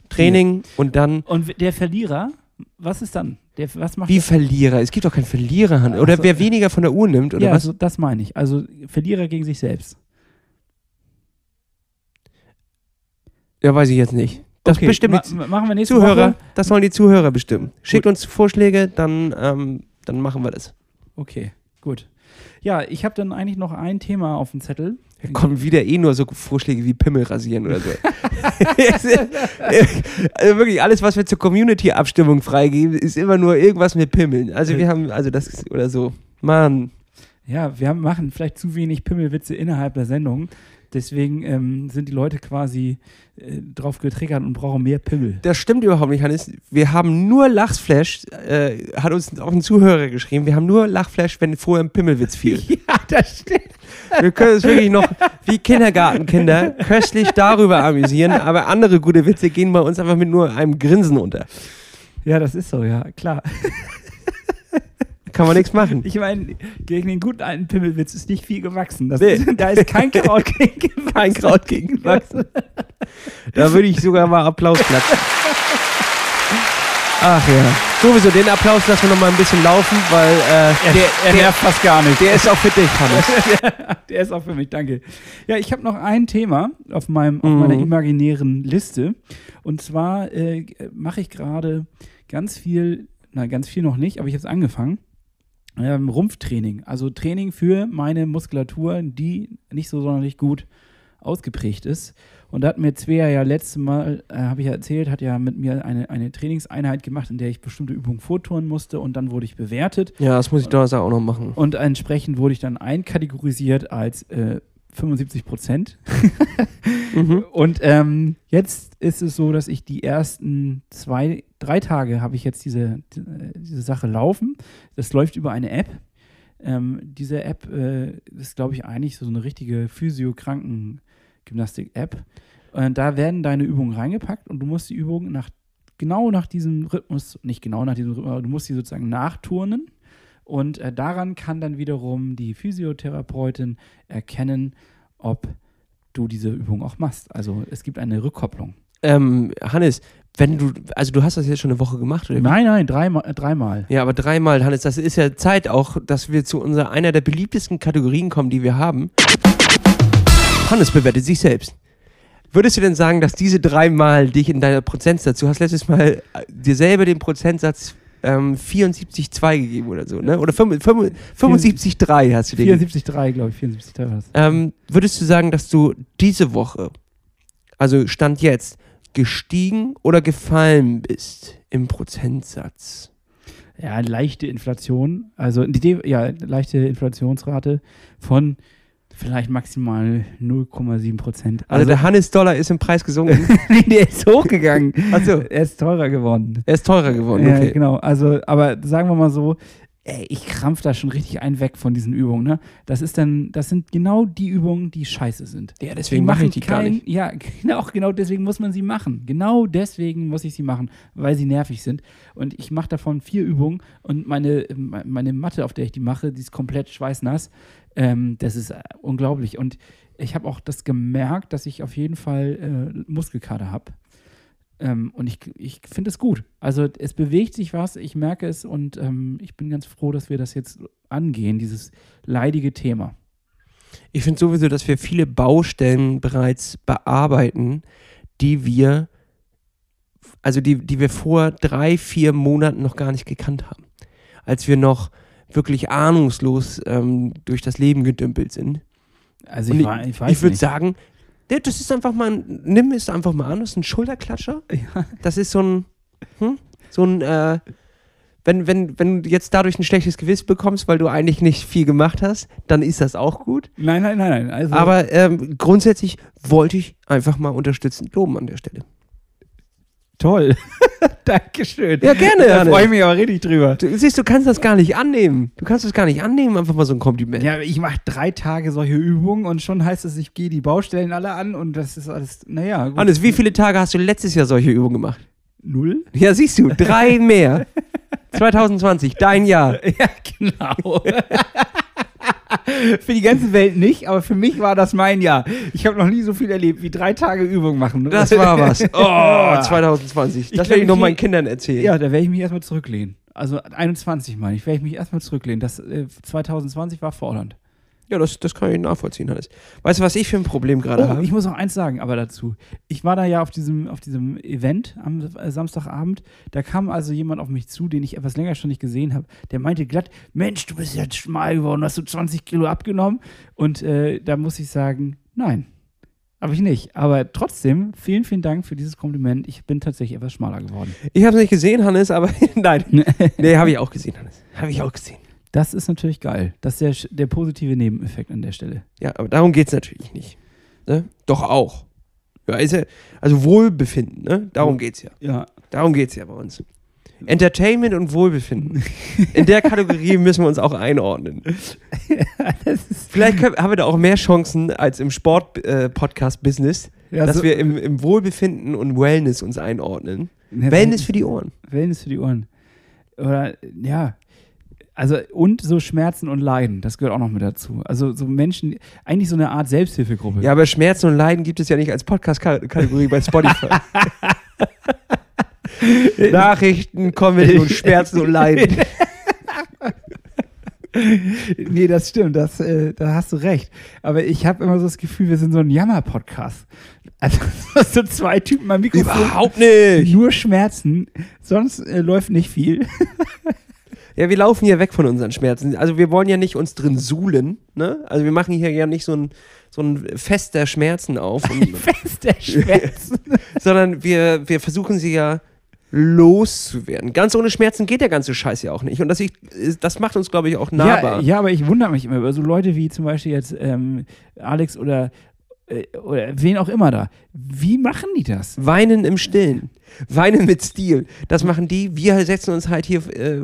C: Training und dann
A: Und der Verlierer, was ist dann? Der, was macht
C: wie
A: der?
C: Verlierer. Es gibt doch keinen Verlierer. Oder
A: Ach so.
C: wer weniger von der Uhr nimmt, oder
A: ja,
C: was?
A: so, das meine ich. Also Verlierer gegen sich selbst.
C: Ja, weiß ich jetzt nicht. Das
A: okay, ma- machen wir nächste
C: Zuhörer.
A: Woche.
C: Das sollen die Zuhörer bestimmen. Schickt
A: Gut.
C: uns Vorschläge, dann, ähm, dann machen wir das.
A: Okay, gut. Ja, ich habe dann eigentlich noch ein Thema auf dem Zettel.
C: Da kommen wieder eh nur so Vorschläge wie Pimmel rasieren oder so. also wirklich, alles, was wir zur Community-Abstimmung freigeben, ist immer nur irgendwas mit Pimmeln. Also wir haben, also das ist, oder so. Mann.
A: Ja, wir haben, machen vielleicht zu wenig Pimmelwitze innerhalb der Sendung. Deswegen ähm, sind die Leute quasi äh, drauf getriggert und brauchen mehr Pimmel.
C: Das stimmt überhaupt nicht, Hannes. Wir haben nur Lachflash, äh, hat uns auch ein Zuhörer geschrieben, wir haben nur Lachflash, wenn vorher ein Pimmelwitz fiel.
A: Ja, das stimmt.
C: Wir können uns wirklich noch wie Kindergartenkinder köstlich darüber amüsieren, aber andere gute Witze gehen bei uns einfach mit nur einem Grinsen unter.
A: Ja, das ist so, ja, klar.
C: Kann man nichts machen.
A: Ich meine, gegen den guten alten Pimmelwitz ist nicht viel gewachsen. Das
C: Nee.
A: da ist kein Kraut gegen gewachsen.
C: Kein Kraut gegen gewachsen. Da würde ich sogar mal Applaus klatschen. Ach ja. Sowieso, den Applaus lassen wir noch mal ein bisschen laufen, weil äh,
A: Er,
C: der,
A: er nervt fast gar nicht.
C: der ist auch für dich, Hannes.
A: Der ist auch für mich, danke. Ja, ich habe noch ein Thema auf, meinem, auf
C: Mhm.
A: meiner imaginären Liste. Und zwar äh, mache ich gerade ganz viel, na, ganz viel noch nicht, aber ich habe es angefangen. Ähm, Rumpftraining. Also Training für meine Muskulatur, die nicht so sonderlich gut ausgeprägt ist. Und da hat mir Svea ja letztes Mal, äh, habe ich ja erzählt, hat ja mit mir eine, eine Trainingseinheit gemacht, in der ich bestimmte Übungen vortouren musste und dann wurde ich bewertet.
C: Ja, das muss ich Donnerstag auch noch machen.
A: Und entsprechend wurde ich dann einkategorisiert als äh, 75 Prozent.
C: Mhm.
A: Und ähm, jetzt ist es so, dass ich die ersten zwei, drei Tage habe ich jetzt diese, die- diese Sache laufen. Das läuft über eine App. Ähm, diese App äh, ist, glaube ich, eigentlich so eine richtige Physio-Krankengymnastik-App. Und da werden deine Übungen reingepackt und du musst die Übungen nach, genau nach diesem Rhythmus, nicht genau nach diesem Rhythmus, aber du musst die sozusagen nachturnen. Und äh, daran kann dann wiederum die Physiotherapeutin erkennen, ob du diese Übung auch machst. Also es gibt eine Rückkopplung.
C: Ähm, Hannes, wenn du, also du hast das jetzt schon eine Woche gemacht, oder?
A: Nein, nein, dreimal. Äh, dreimal.
C: Ja, aber dreimal, Hannes, das ist ja Zeit auch, dass wir zu unserer einer der beliebtesten Kategorien kommen, die wir haben. Hannes bewertet sich selbst. Würdest du denn sagen, dass diese dreimal dich in deiner Prozentsatz, du hast letztes Mal äh, dir selber den Prozentsatz ähm, 74,2 gegeben oder so, ne? Oder 75,3 hast du dir gegeben.
A: 74,3, glaube ich. 74,3 war das.
C: Ähm, würdest du sagen, dass du diese Woche, also Stand jetzt, gestiegen oder gefallen bist im Prozentsatz?
A: Ja, leichte Inflation. Also ja, leichte Inflationsrate von vielleicht maximal 0,7 Prozent.
C: Also, der Hannes-Dollar ist im Preis gesunken.
A: nee, der ist hochgegangen.
C: Achso,
A: Er ist teurer geworden.
C: er ist teurer geworden,
A: Ja,
C: okay.
A: genau. Also, aber sagen wir mal so, ey, ich krampf da schon richtig ein weg von diesen Übungen. Ne? Das ist dann, das sind genau die Übungen, die scheiße sind.
C: Ja, deswegen mache ich die gar
A: kein-
C: nicht.
A: Ja, genau, genau deswegen muss man sie machen. Genau deswegen muss ich sie machen, weil sie nervig sind. Und ich mache davon vier Übungen und meine, meine Matte, auf der ich die mache, die ist komplett schweißnass. Ähm, das ist äh, unglaublich. Und ich habe auch das gemerkt, dass ich auf jeden Fall äh, Muskelkater habe. Ähm, und ich, ich finde es gut. Also es bewegt sich was, ich merke es und ähm, ich bin ganz froh, dass wir das jetzt angehen, dieses leidige Thema.
C: Ich finde sowieso, dass wir viele Baustellen bereits bearbeiten, die wir, also die, die wir vor drei, vier Monaten noch gar nicht gekannt haben. Als wir noch wirklich ahnungslos ähm, durch das Leben gedümpelt sind.
A: Also ich, wa- ich weiß
C: ich würde sagen, das ist einfach mal, ein- nimm es einfach mal an, das ist ein Schulterklatscher.
A: Ja.
C: Das ist so ein, hm, so ein, äh, wenn, wenn, wenn du jetzt dadurch ein schlechtes Gewissen bekommst, weil du eigentlich nicht viel gemacht hast, dann ist das auch gut.
A: Nein, nein, nein, nein. Also,
C: Aber ähm, grundsätzlich wollte ich einfach mal unterstützend loben an der Stelle.
A: Toll. Dankeschön.
C: Ja, gerne,
A: Da freue ich mich aber richtig drüber.
C: Du siehst, du kannst das gar nicht annehmen. Du kannst das gar nicht annehmen, einfach mal so ein Kompliment.
A: Ja, ich mache drei Tage solche Übungen und schon heißt es, ich gehe die Baustellen alle an und das ist alles, naja, gut.
C: Hannes, wie viele Tage hast du letztes Jahr solche Übungen gemacht?
A: Null?
C: Ja, siehst du, drei mehr. 2020, dein Jahr.
A: Ja, genau. für die ganze Welt nicht, aber für mich war das mein Jahr. Ich habe noch nie so viel erlebt wie drei Tage Übung machen.
C: Das war was. Oh, 2020.
A: Ich
C: Das werde ich noch meinen Kindern erzählen.
A: Ja, da werde ich mich erstmal zurücklehnen. Also 21 meine ich, werde ich mich erstmal zurücklehnen. Das äh, 2020 war fordernd.
C: Ja, das, das kann ich nachvollziehen, Hannes. Weißt du, was ich für ein Problem gerade
A: Oh,
C: habe?
A: ich muss noch eins sagen, aber dazu. Ich war da ja auf diesem, auf diesem Event am Samstagabend. Da kam also jemand auf mich zu, den ich etwas länger schon nicht gesehen habe. Der meinte glatt: Mensch, du bist jetzt schmal geworden, hast du 20 Kilo abgenommen? Und äh, da muss ich sagen: Nein, habe ich nicht. Aber trotzdem, vielen, vielen Dank für dieses Kompliment. Ich bin tatsächlich etwas schmaler geworden.
C: Ich habe es nicht gesehen, Hannes, aber nein. Nee, habe ich auch gesehen, Hannes. Habe ich auch gesehen.
A: Das ist natürlich geil. Das ist der, der positive Nebeneffekt an der Stelle.
C: Ja, aber darum geht es natürlich nicht. Ne? Doch auch. Ja, ist ja, also Wohlbefinden, ne? Darum geht's ja.
A: Ja.
C: Darum geht's ja bei uns. Entertainment und Wohlbefinden. In der Kategorie müssen wir uns auch einordnen.
A: ist,
C: Vielleicht können, haben wir da auch mehr Chancen als im Sport-Podcast-Business,
A: ja,
C: dass
A: so-
C: wir im, im Wohlbefinden und Wellness uns einordnen.
A: Ja,
C: Wellness für die Ohren.
A: Wellness für die Ohren. Oder, ja. Also, und so Schmerzen und Leiden, das gehört auch noch mit dazu. Also, so Menschen, eigentlich so eine Art Selbsthilfegruppe.
C: Ja, aber Schmerzen und Leiden gibt es ja nicht als Podcast-Kategorie bei Spotify. Nachrichten, Comedy und Schmerzen und Leiden.
A: nee, das stimmt, das, äh, da hast du recht. Aber ich habe immer so das Gefühl, wir sind so ein Jammer-Podcast. Also, so zwei Typen am Mikrofon.
C: Überhaupt nicht.
A: Nur Schmerzen, sonst äh, läuft nicht viel.
C: Ja, wir laufen hier weg von unseren Schmerzen. Also wir wollen ja nicht uns drin suhlen, ne? Also wir machen hier ja nicht so ein, so ein Fest der Schmerzen auf, und,
A: Fest der Schmerzen.
C: sondern wir, wir versuchen sie ja loszuwerden. Ganz ohne Schmerzen geht der ganze Scheiß ja auch nicht. Und das, ich, das macht uns, glaube ich, auch nahbar.
A: Ja, ja, aber ich wundere mich immer über so Leute wie zum Beispiel jetzt ähm, Alex oder, äh, oder wen auch immer da. Wie machen die das?
C: Weinen im Stillen. Weinen mit Stil. Das machen die. Wir setzen uns halt hier äh,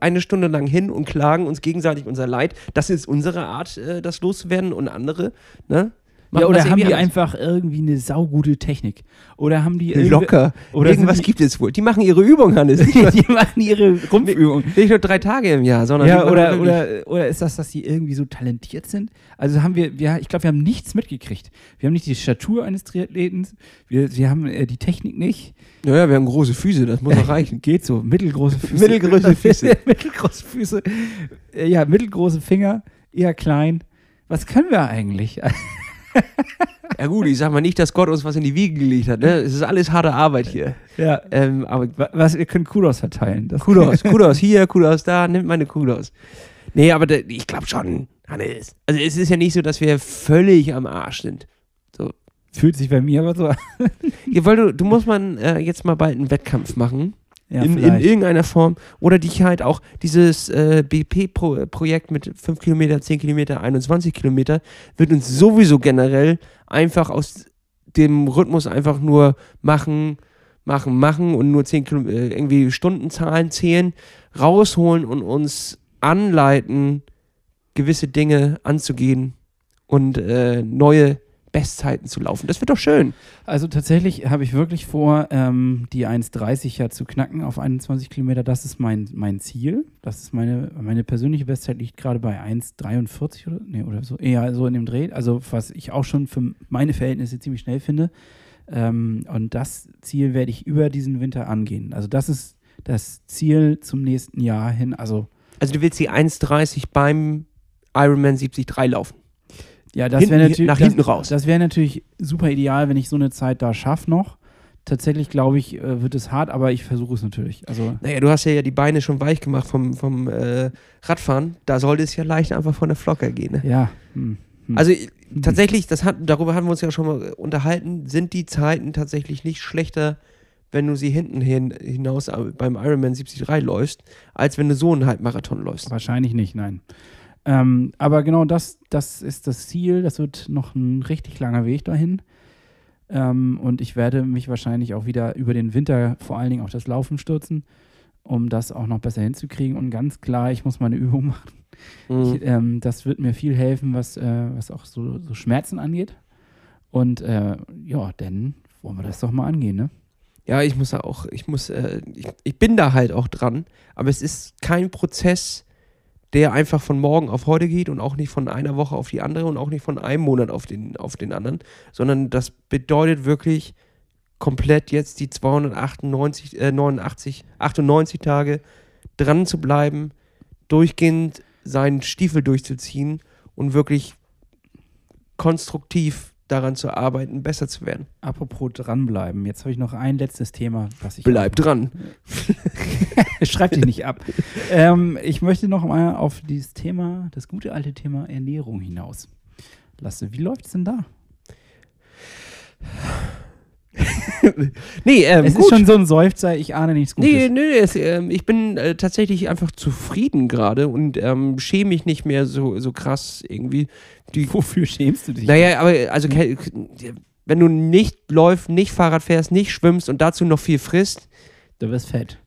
C: eine Stunde lang hin und klagen uns gegenseitig unser Leid. Das ist unsere Art, äh, das loszuwerden. Und andere, ne?
A: Ja, oder haben die
C: anders.
A: einfach irgendwie eine saugute Technik? Oder haben die
C: Locker.
A: Oder
C: Irgendwas
A: die-
C: gibt es wohl. Die machen ihre Übung, Hannes.
A: die machen ihre Rumpfübung.
C: Nicht nur drei Tage im Jahr, sondern
A: Ja, oder, oder, oder ist das, dass die irgendwie so talentiert sind? Also haben wir, wir ich glaube, wir haben nichts mitgekriegt. Wir haben nicht die Statur eines Triathleten, wir, wir haben äh, die Technik nicht.
C: Naja, wir haben große Füße, das muss noch reichen.
A: Geht so, mittelgroße Füße.
C: Mittelgroße Füße.
A: mittelgroße Füße. Äh, Ja, mittelgroße Finger, eher klein. Was können wir eigentlich?
C: Ja gut, ich sag mal nicht, dass Gott uns was in die Wiege gelegt hat. Ne? Es ist alles harte Arbeit hier.
A: ja.
C: Ähm, aber
A: Wa- Was, wir können Kudos verteilen. Das
C: Kudos, Kudos hier, Kudos da, nimmt meine Kudos. Nee, aber da, ich glaube schon, Hannes. Also es ist ja nicht so, dass wir völlig am Arsch sind.
A: fühlt sich bei mir aber so an.
C: Ja, weil du, du musst mal äh, jetzt mal bald einen Wettkampf machen.
A: Ja,
C: in, in irgendeiner Form. Oder dich halt auch dieses äh, BP-Projekt mit 5 Kilometer, 10 Kilometer, 21 Kilometer wird uns sowieso generell einfach aus dem Rhythmus einfach nur machen, machen, machen und nur 10 Kilo, äh, irgendwie Stundenzahlen zählen, rausholen und uns anleiten, gewisse Dinge anzugehen und äh, neue Bestzeiten zu laufen. Das wird doch schön.
A: Also tatsächlich habe ich wirklich vor, ähm, die 1,30 ja zu knacken auf 21 Kilometer. Das ist mein, mein Ziel. Das ist meine, meine persönliche Bestzeit liegt gerade bei 1,43 oder, nee, oder so. Eher so in dem Dreh. Also was ich auch schon für meine Verhältnisse ziemlich schnell finde. Ähm, und das Ziel werde ich über diesen Winter angehen. Also das ist das Ziel zum nächsten Jahr hin. Also
C: Also du willst die 1,30 beim Ironman 73 laufen.
A: Ja, das wäre natürlich
C: nach
A: das,
C: hinten raus.
A: Das wäre natürlich super ideal, wenn ich so eine Zeit da schaffe noch. Tatsächlich glaube ich, äh, wird es hart, aber ich versuche es natürlich. Also
C: Naja, du hast ja die Beine schon weich gemacht vom, vom äh, Radfahren. Da sollte es ja leicht einfach von der Flocke gehen. Ne?
A: ja. Hm, hm.
C: Also äh, tatsächlich, das hat, darüber haben wir uns ja schon mal unterhalten, sind die Zeiten tatsächlich nicht schlechter, wenn du sie hinten hin, hinaus äh, beim Ironman 73 läufst, als wenn du so einen Halbmarathon läufst.
A: Wahrscheinlich nicht, nein. Ähm, aber genau das, das ist das Ziel. Das wird noch ein richtig langer Weg dahin. Ähm, und ich werde mich wahrscheinlich auch wieder über den Winter vor allen Dingen auf das Laufen stürzen, um das auch noch besser hinzukriegen. Und ganz klar, ich muss meine Übung machen.
C: Mhm.
A: Ich, ähm, das wird mir viel helfen, was, äh, was auch so, so Schmerzen angeht. Und äh, ja, dann wollen wir das doch mal angehen, ne?
C: Ja, ich muss da auch, ich muss, äh, ich, ich bin da halt auch dran, aber es ist kein Prozess, der einfach von morgen auf heute geht und auch nicht von einer Woche auf die andere und auch nicht von einem Monat auf den, auf den anderen, sondern das bedeutet wirklich komplett jetzt die 298, äh, 89, 98 Tage dran zu bleiben, durchgehend seinen Stiefel durchzuziehen und wirklich konstruktiv daran zu arbeiten, besser zu werden.
A: Apropos dranbleiben, jetzt habe ich noch ein letztes Thema, was ich.
C: Bleib dran.
A: Schreib dich nicht ab. ähm, ich möchte noch mal auf dieses Thema, das gute alte Thema Ernährung hinaus. Lasse, wie läuft es denn da?
C: nee, ähm,
A: es
C: gut.
A: ist schon so ein Seufzer, ich ahne nichts Gutes.
C: Nee, nee, es, ähm, ich bin äh, tatsächlich einfach zufrieden gerade und ähm, schäme mich nicht mehr so, so krass irgendwie. Die,
A: Wofür schämst du dich?
C: naja, aber also wenn du nicht läufst, nicht Fahrrad fährst, nicht schwimmst und dazu noch viel frisst,
A: Du wirst fett.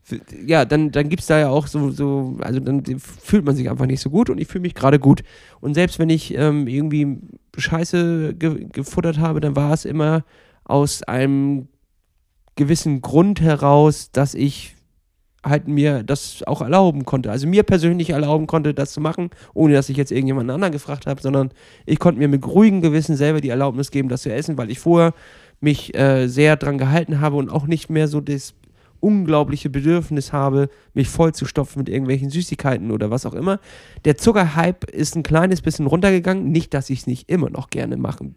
C: ja, dann, dann gibt es da ja auch so, so, also dann fühlt man sich einfach nicht so gut und ich fühle mich gerade gut. Und selbst wenn ich ähm, irgendwie Scheiße ge gefuttert habe, dann war es immer aus einem gewissen Grund heraus, dass ich halt mir das auch erlauben konnte. Also mir persönlich erlauben konnte, das zu machen, ohne dass ich jetzt irgendjemanden anderen gefragt habe, sondern ich konnte mir mit ruhigem Gewissen selber die Erlaubnis geben, das zu essen, weil ich vorher mich äh, sehr dran gehalten habe und auch nicht mehr so das unglaubliche Bedürfnis habe, mich voll zu stopfen mit irgendwelchen Süßigkeiten oder was auch immer. Der Zuckerhype ist ein kleines bisschen runtergegangen. Nicht, dass ich es nicht immer noch gerne mache.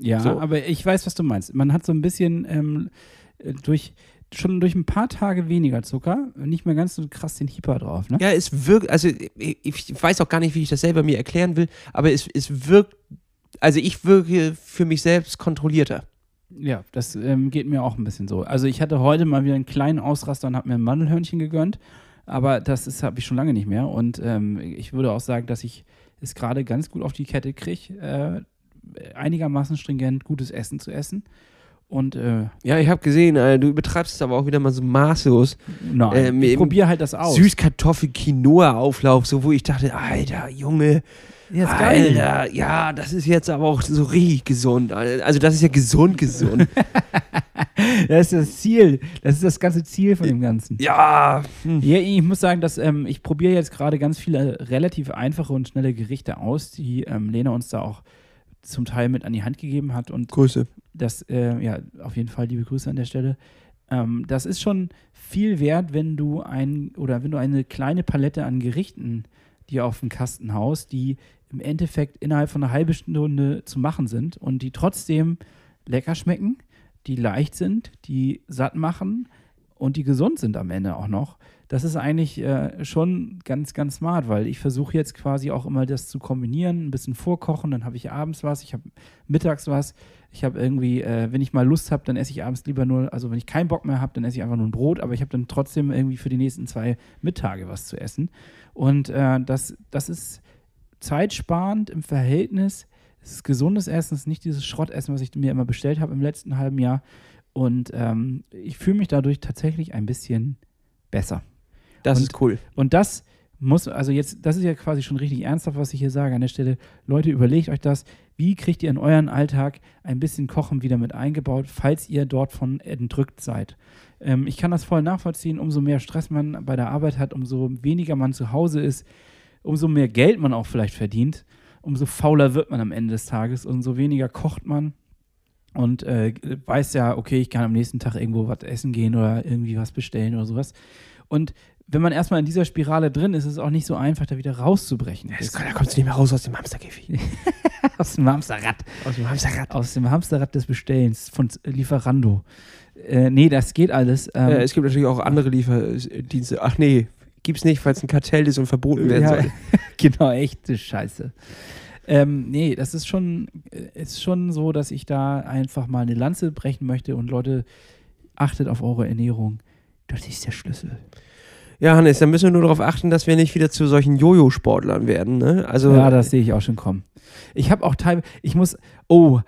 A: Ja,
C: So.
A: aber ich weiß, was du meinst. Man hat so ein bisschen ähm, äh, durch schon durch ein paar Tage weniger Zucker nicht mehr ganz so krass den Hieper drauf, ne?
C: Ja, es wirkt, also ich, ich weiß auch gar nicht, wie ich das selber mir erklären will, aber es, es wirkt, also ich wirke für mich selbst kontrollierter.
A: Ja, das ähm, geht mir auch ein bisschen so. Also ich hatte heute mal wieder einen kleinen Ausraster und habe mir ein Mandelhörnchen gegönnt, aber das habe ich schon lange nicht mehr. Und ähm, ich würde auch sagen, dass ich es gerade ganz gut auf die Kette kriege, äh, einigermaßen stringent gutes Essen zu essen. Und äh,
C: Ja, ich habe gesehen, äh, du übertreibst es aber auch wieder mal so maßlos.
A: nein,
C: Ähm,
A: ich probiere halt das aus.
C: Süßkartoffel-Quinoa-Auflauf, so wo ich dachte, Alter, Junge,
A: Ja, ist geil.
C: Alter, ja, das ist jetzt aber auch so richtig gesund. Also das ist ja gesund, gesund.
A: Das ist das Ziel. Das ist das ganze Ziel von dem Ganzen.
C: ja, hm.
A: Ja, ich muss sagen, dass ähm, ich probiere jetzt gerade ganz viele relativ einfache und schnelle Gerichte aus, die ähm, Lena uns da auch zum Teil mit an die Hand gegeben hat. Und
C: Grüße.
A: das, äh, ja, auf jeden Fall liebe Grüße an der Stelle. Ähm, das ist schon viel wert, wenn du ein oder wenn du eine kleine Palette an Gerichten dir auf den Kasten haust, die im Endeffekt innerhalb von einer halben Stunde zu machen sind und die trotzdem lecker schmecken, die leicht sind, die satt machen und die gesund sind am Ende auch noch. Das ist eigentlich äh, schon ganz, ganz smart, weil ich versuche jetzt quasi auch immer das zu kombinieren, ein bisschen vorkochen, dann habe ich abends was, ich habe mittags was, ich habe irgendwie, äh, wenn ich mal Lust habe, dann esse ich abends lieber nur, also wenn ich keinen Bock mehr habe, dann esse ich einfach nur ein Brot, aber ich habe dann trotzdem irgendwie für die nächsten zwei Mittage was zu essen. Und äh, das, das ist zeitsparend im Verhältnis. Es ist gesundes Essen, es ist nicht dieses Schrottessen, was ich mir immer bestellt habe im letzten halben Jahr. Und ähm, ich fühle mich dadurch tatsächlich ein bisschen besser.
C: Das
A: Und-
C: ist cool.
A: Und das muss, also jetzt, das ist ja quasi schon richtig ernsthaft, was ich hier sage an der Stelle. Leute, überlegt euch das. Wie kriegt ihr in euren Alltag ein bisschen Kochen wieder mit eingebaut, falls ihr dort von entrückt seid? Ähm, ich kann das voll nachvollziehen. Umso mehr Stress man bei der Arbeit hat, umso weniger man zu Hause ist, umso mehr Geld man auch vielleicht verdient, umso fauler wird man am Ende des Tages, umso weniger kocht man und äh, weiß ja, okay, ich kann am nächsten Tag irgendwo was essen gehen oder irgendwie was bestellen oder sowas. Und wenn man erstmal in dieser Spirale drin ist, ist es auch nicht so einfach, da wieder rauszubrechen.
C: Das, da kommst du nicht mehr raus aus dem Hamsterkäfig.
A: aus dem Hamsterrad.
C: Aus dem Hamsterrad.
A: Aus dem Hamsterrad des Bestellens von Lieferando. Äh, nee, das geht alles. Ähm,
C: Äh, es gibt natürlich auch andere Lieferdienste. Ach nee, gibt's nicht, weil es ein Kartell ist und verboten werden
A: Ja,
C: soll.
A: genau, echte Scheiße. Ähm, nee, das ist schon, äh, ist schon so, dass ich da einfach mal eine Lanze brechen möchte und Leute, achtet auf eure Ernährung. Das ist der Schlüssel.
C: Ja, Hannes, dann müssen wir nur darauf achten, dass wir nicht wieder zu solchen Jojo-Sportlern werden. Ne? Also,
A: Ja, das sehe ich auch schon kommen. Ich habe auch teilweise, ich muss, oh,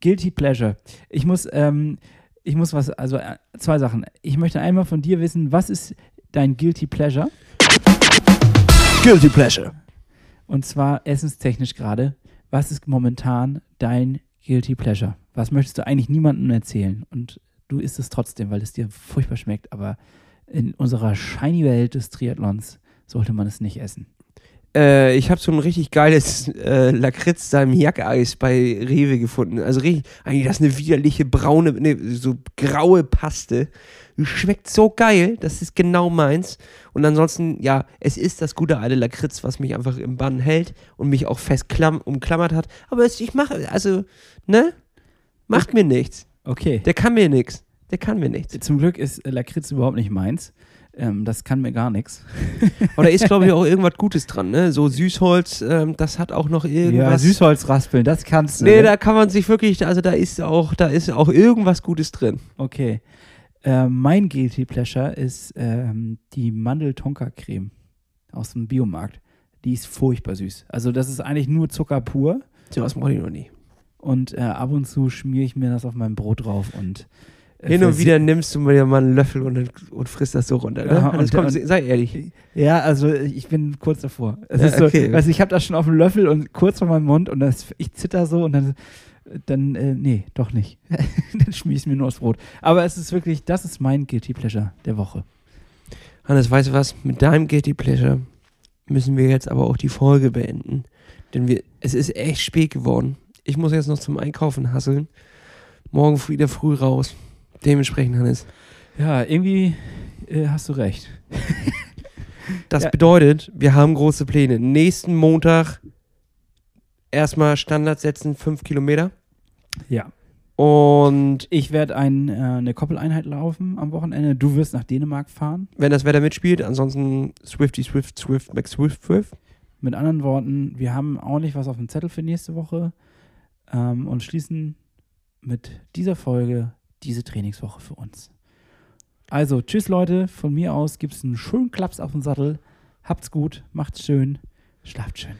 A: Guilty Pleasure. Ich muss, ähm, ich muss was, also äh, zwei Sachen. Ich möchte einmal von dir wissen, was ist dein Guilty Pleasure?
C: Guilty Pleasure.
A: Und zwar essenstechnisch gerade. Was ist momentan dein Guilty Pleasure? Was möchtest du eigentlich niemandem erzählen? Und du isst es trotzdem, weil es dir furchtbar schmeckt. Aber in unserer shiny Welt des Triathlons sollte man es nicht essen.
C: Äh, ich habe so ein richtig geiles äh, Lakritz Salmiak-Eis bei Rewe gefunden. Also richtig, eigentlich das ist eine widerliche braune, ne, so graue Paste. Schmeckt so geil, das ist genau meins. Und ansonsten, ja, es ist das gute alte Lakritz, was mich einfach im Bann hält und mich auch fest klamm, umklammert hat. Aber es, ich mache, also, ne? Macht mir nichts.
A: Okay.
C: Der kann mir nichts. Der kann mir nichts.
A: Zum Glück ist äh, Lakritz überhaupt nicht meins. Ähm, das kann mir gar nichts.
C: Aber da ist, glaube ich, auch irgendwas Gutes dran, ne? So Süßholz, ähm, das hat auch noch
A: Ja,
C: irgendwas.
A: Süßholzraspeln, das kannst du.
C: Nee,
A: ne?
C: da kann man sich wirklich, also da ist auch, da ist auch irgendwas Gutes drin.
A: Okay. Ähm, mein Guilty Pleasure ist ähm, die Mandel-Tonka-Creme aus dem Biomarkt. Die ist furchtbar süß. Also das ist eigentlich nur Zucker pur.
C: So was mache ich noch nie.
A: Und äh, ab und zu schmiere ich mir das auf mein Brot drauf und äh,
C: Hin und wieder nimmst du mir mal einen Löffel und, und frisst das so runter. Ne?
A: Ja, und-
C: komm,
A: und-
C: sei ehrlich.
A: Ja, also ich bin kurz davor. Es
C: Ja,
A: ist so,
C: okay.
A: also ich habe das schon auf dem Löffel und kurz vor meinem Mund und das, ich zitter so und dann, dann äh, nee, doch nicht. dann schmier ich mir nur aufs Brot. Aber es ist wirklich, das ist mein Guilty Pleasure der Woche.
C: Hannes, weißt du was? Mit deinem Guilty Pleasure müssen wir jetzt aber auch die Folge beenden. Denn wir, es ist echt spät geworden. Ich muss jetzt noch zum Einkaufen hasseln. Morgen wieder früh raus. Dementsprechend, Hannes.
A: Ja, irgendwie äh, hast du recht.
C: Das
A: Ja.
C: bedeutet, wir haben große Pläne. Nächsten Montag erstmal Standard setzen, fünf Kilometer.
A: Ja.
C: Und
A: Ich werde ein, äh, eine Koppeleinheit laufen am Wochenende. Du wirst nach Dänemark fahren.
C: wenn das Wetter mitspielt, ansonsten Swifty, Swift, Swift, Max Swift, Swift.
A: Mit anderen Worten, wir haben ordentlich was auf dem Zettel für nächste Woche ähm, und schließen mit dieser Folge diese Trainingswoche für uns. Also, tschüss Leute, von mir aus gibt es einen schönen Klaps auf den Sattel. Habt's gut, macht's schön, schlaft schön.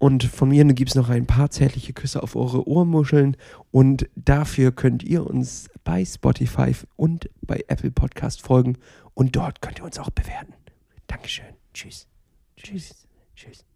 C: Und von mir gibt es noch ein paar zärtliche Küsse auf eure Ohrmuscheln. Und dafür könnt ihr uns bei Spotify und bei Apple Podcast folgen. Und dort könnt ihr uns auch bewerten. Dankeschön. Tschüss. Tschüss. Tschüss. Tschüss.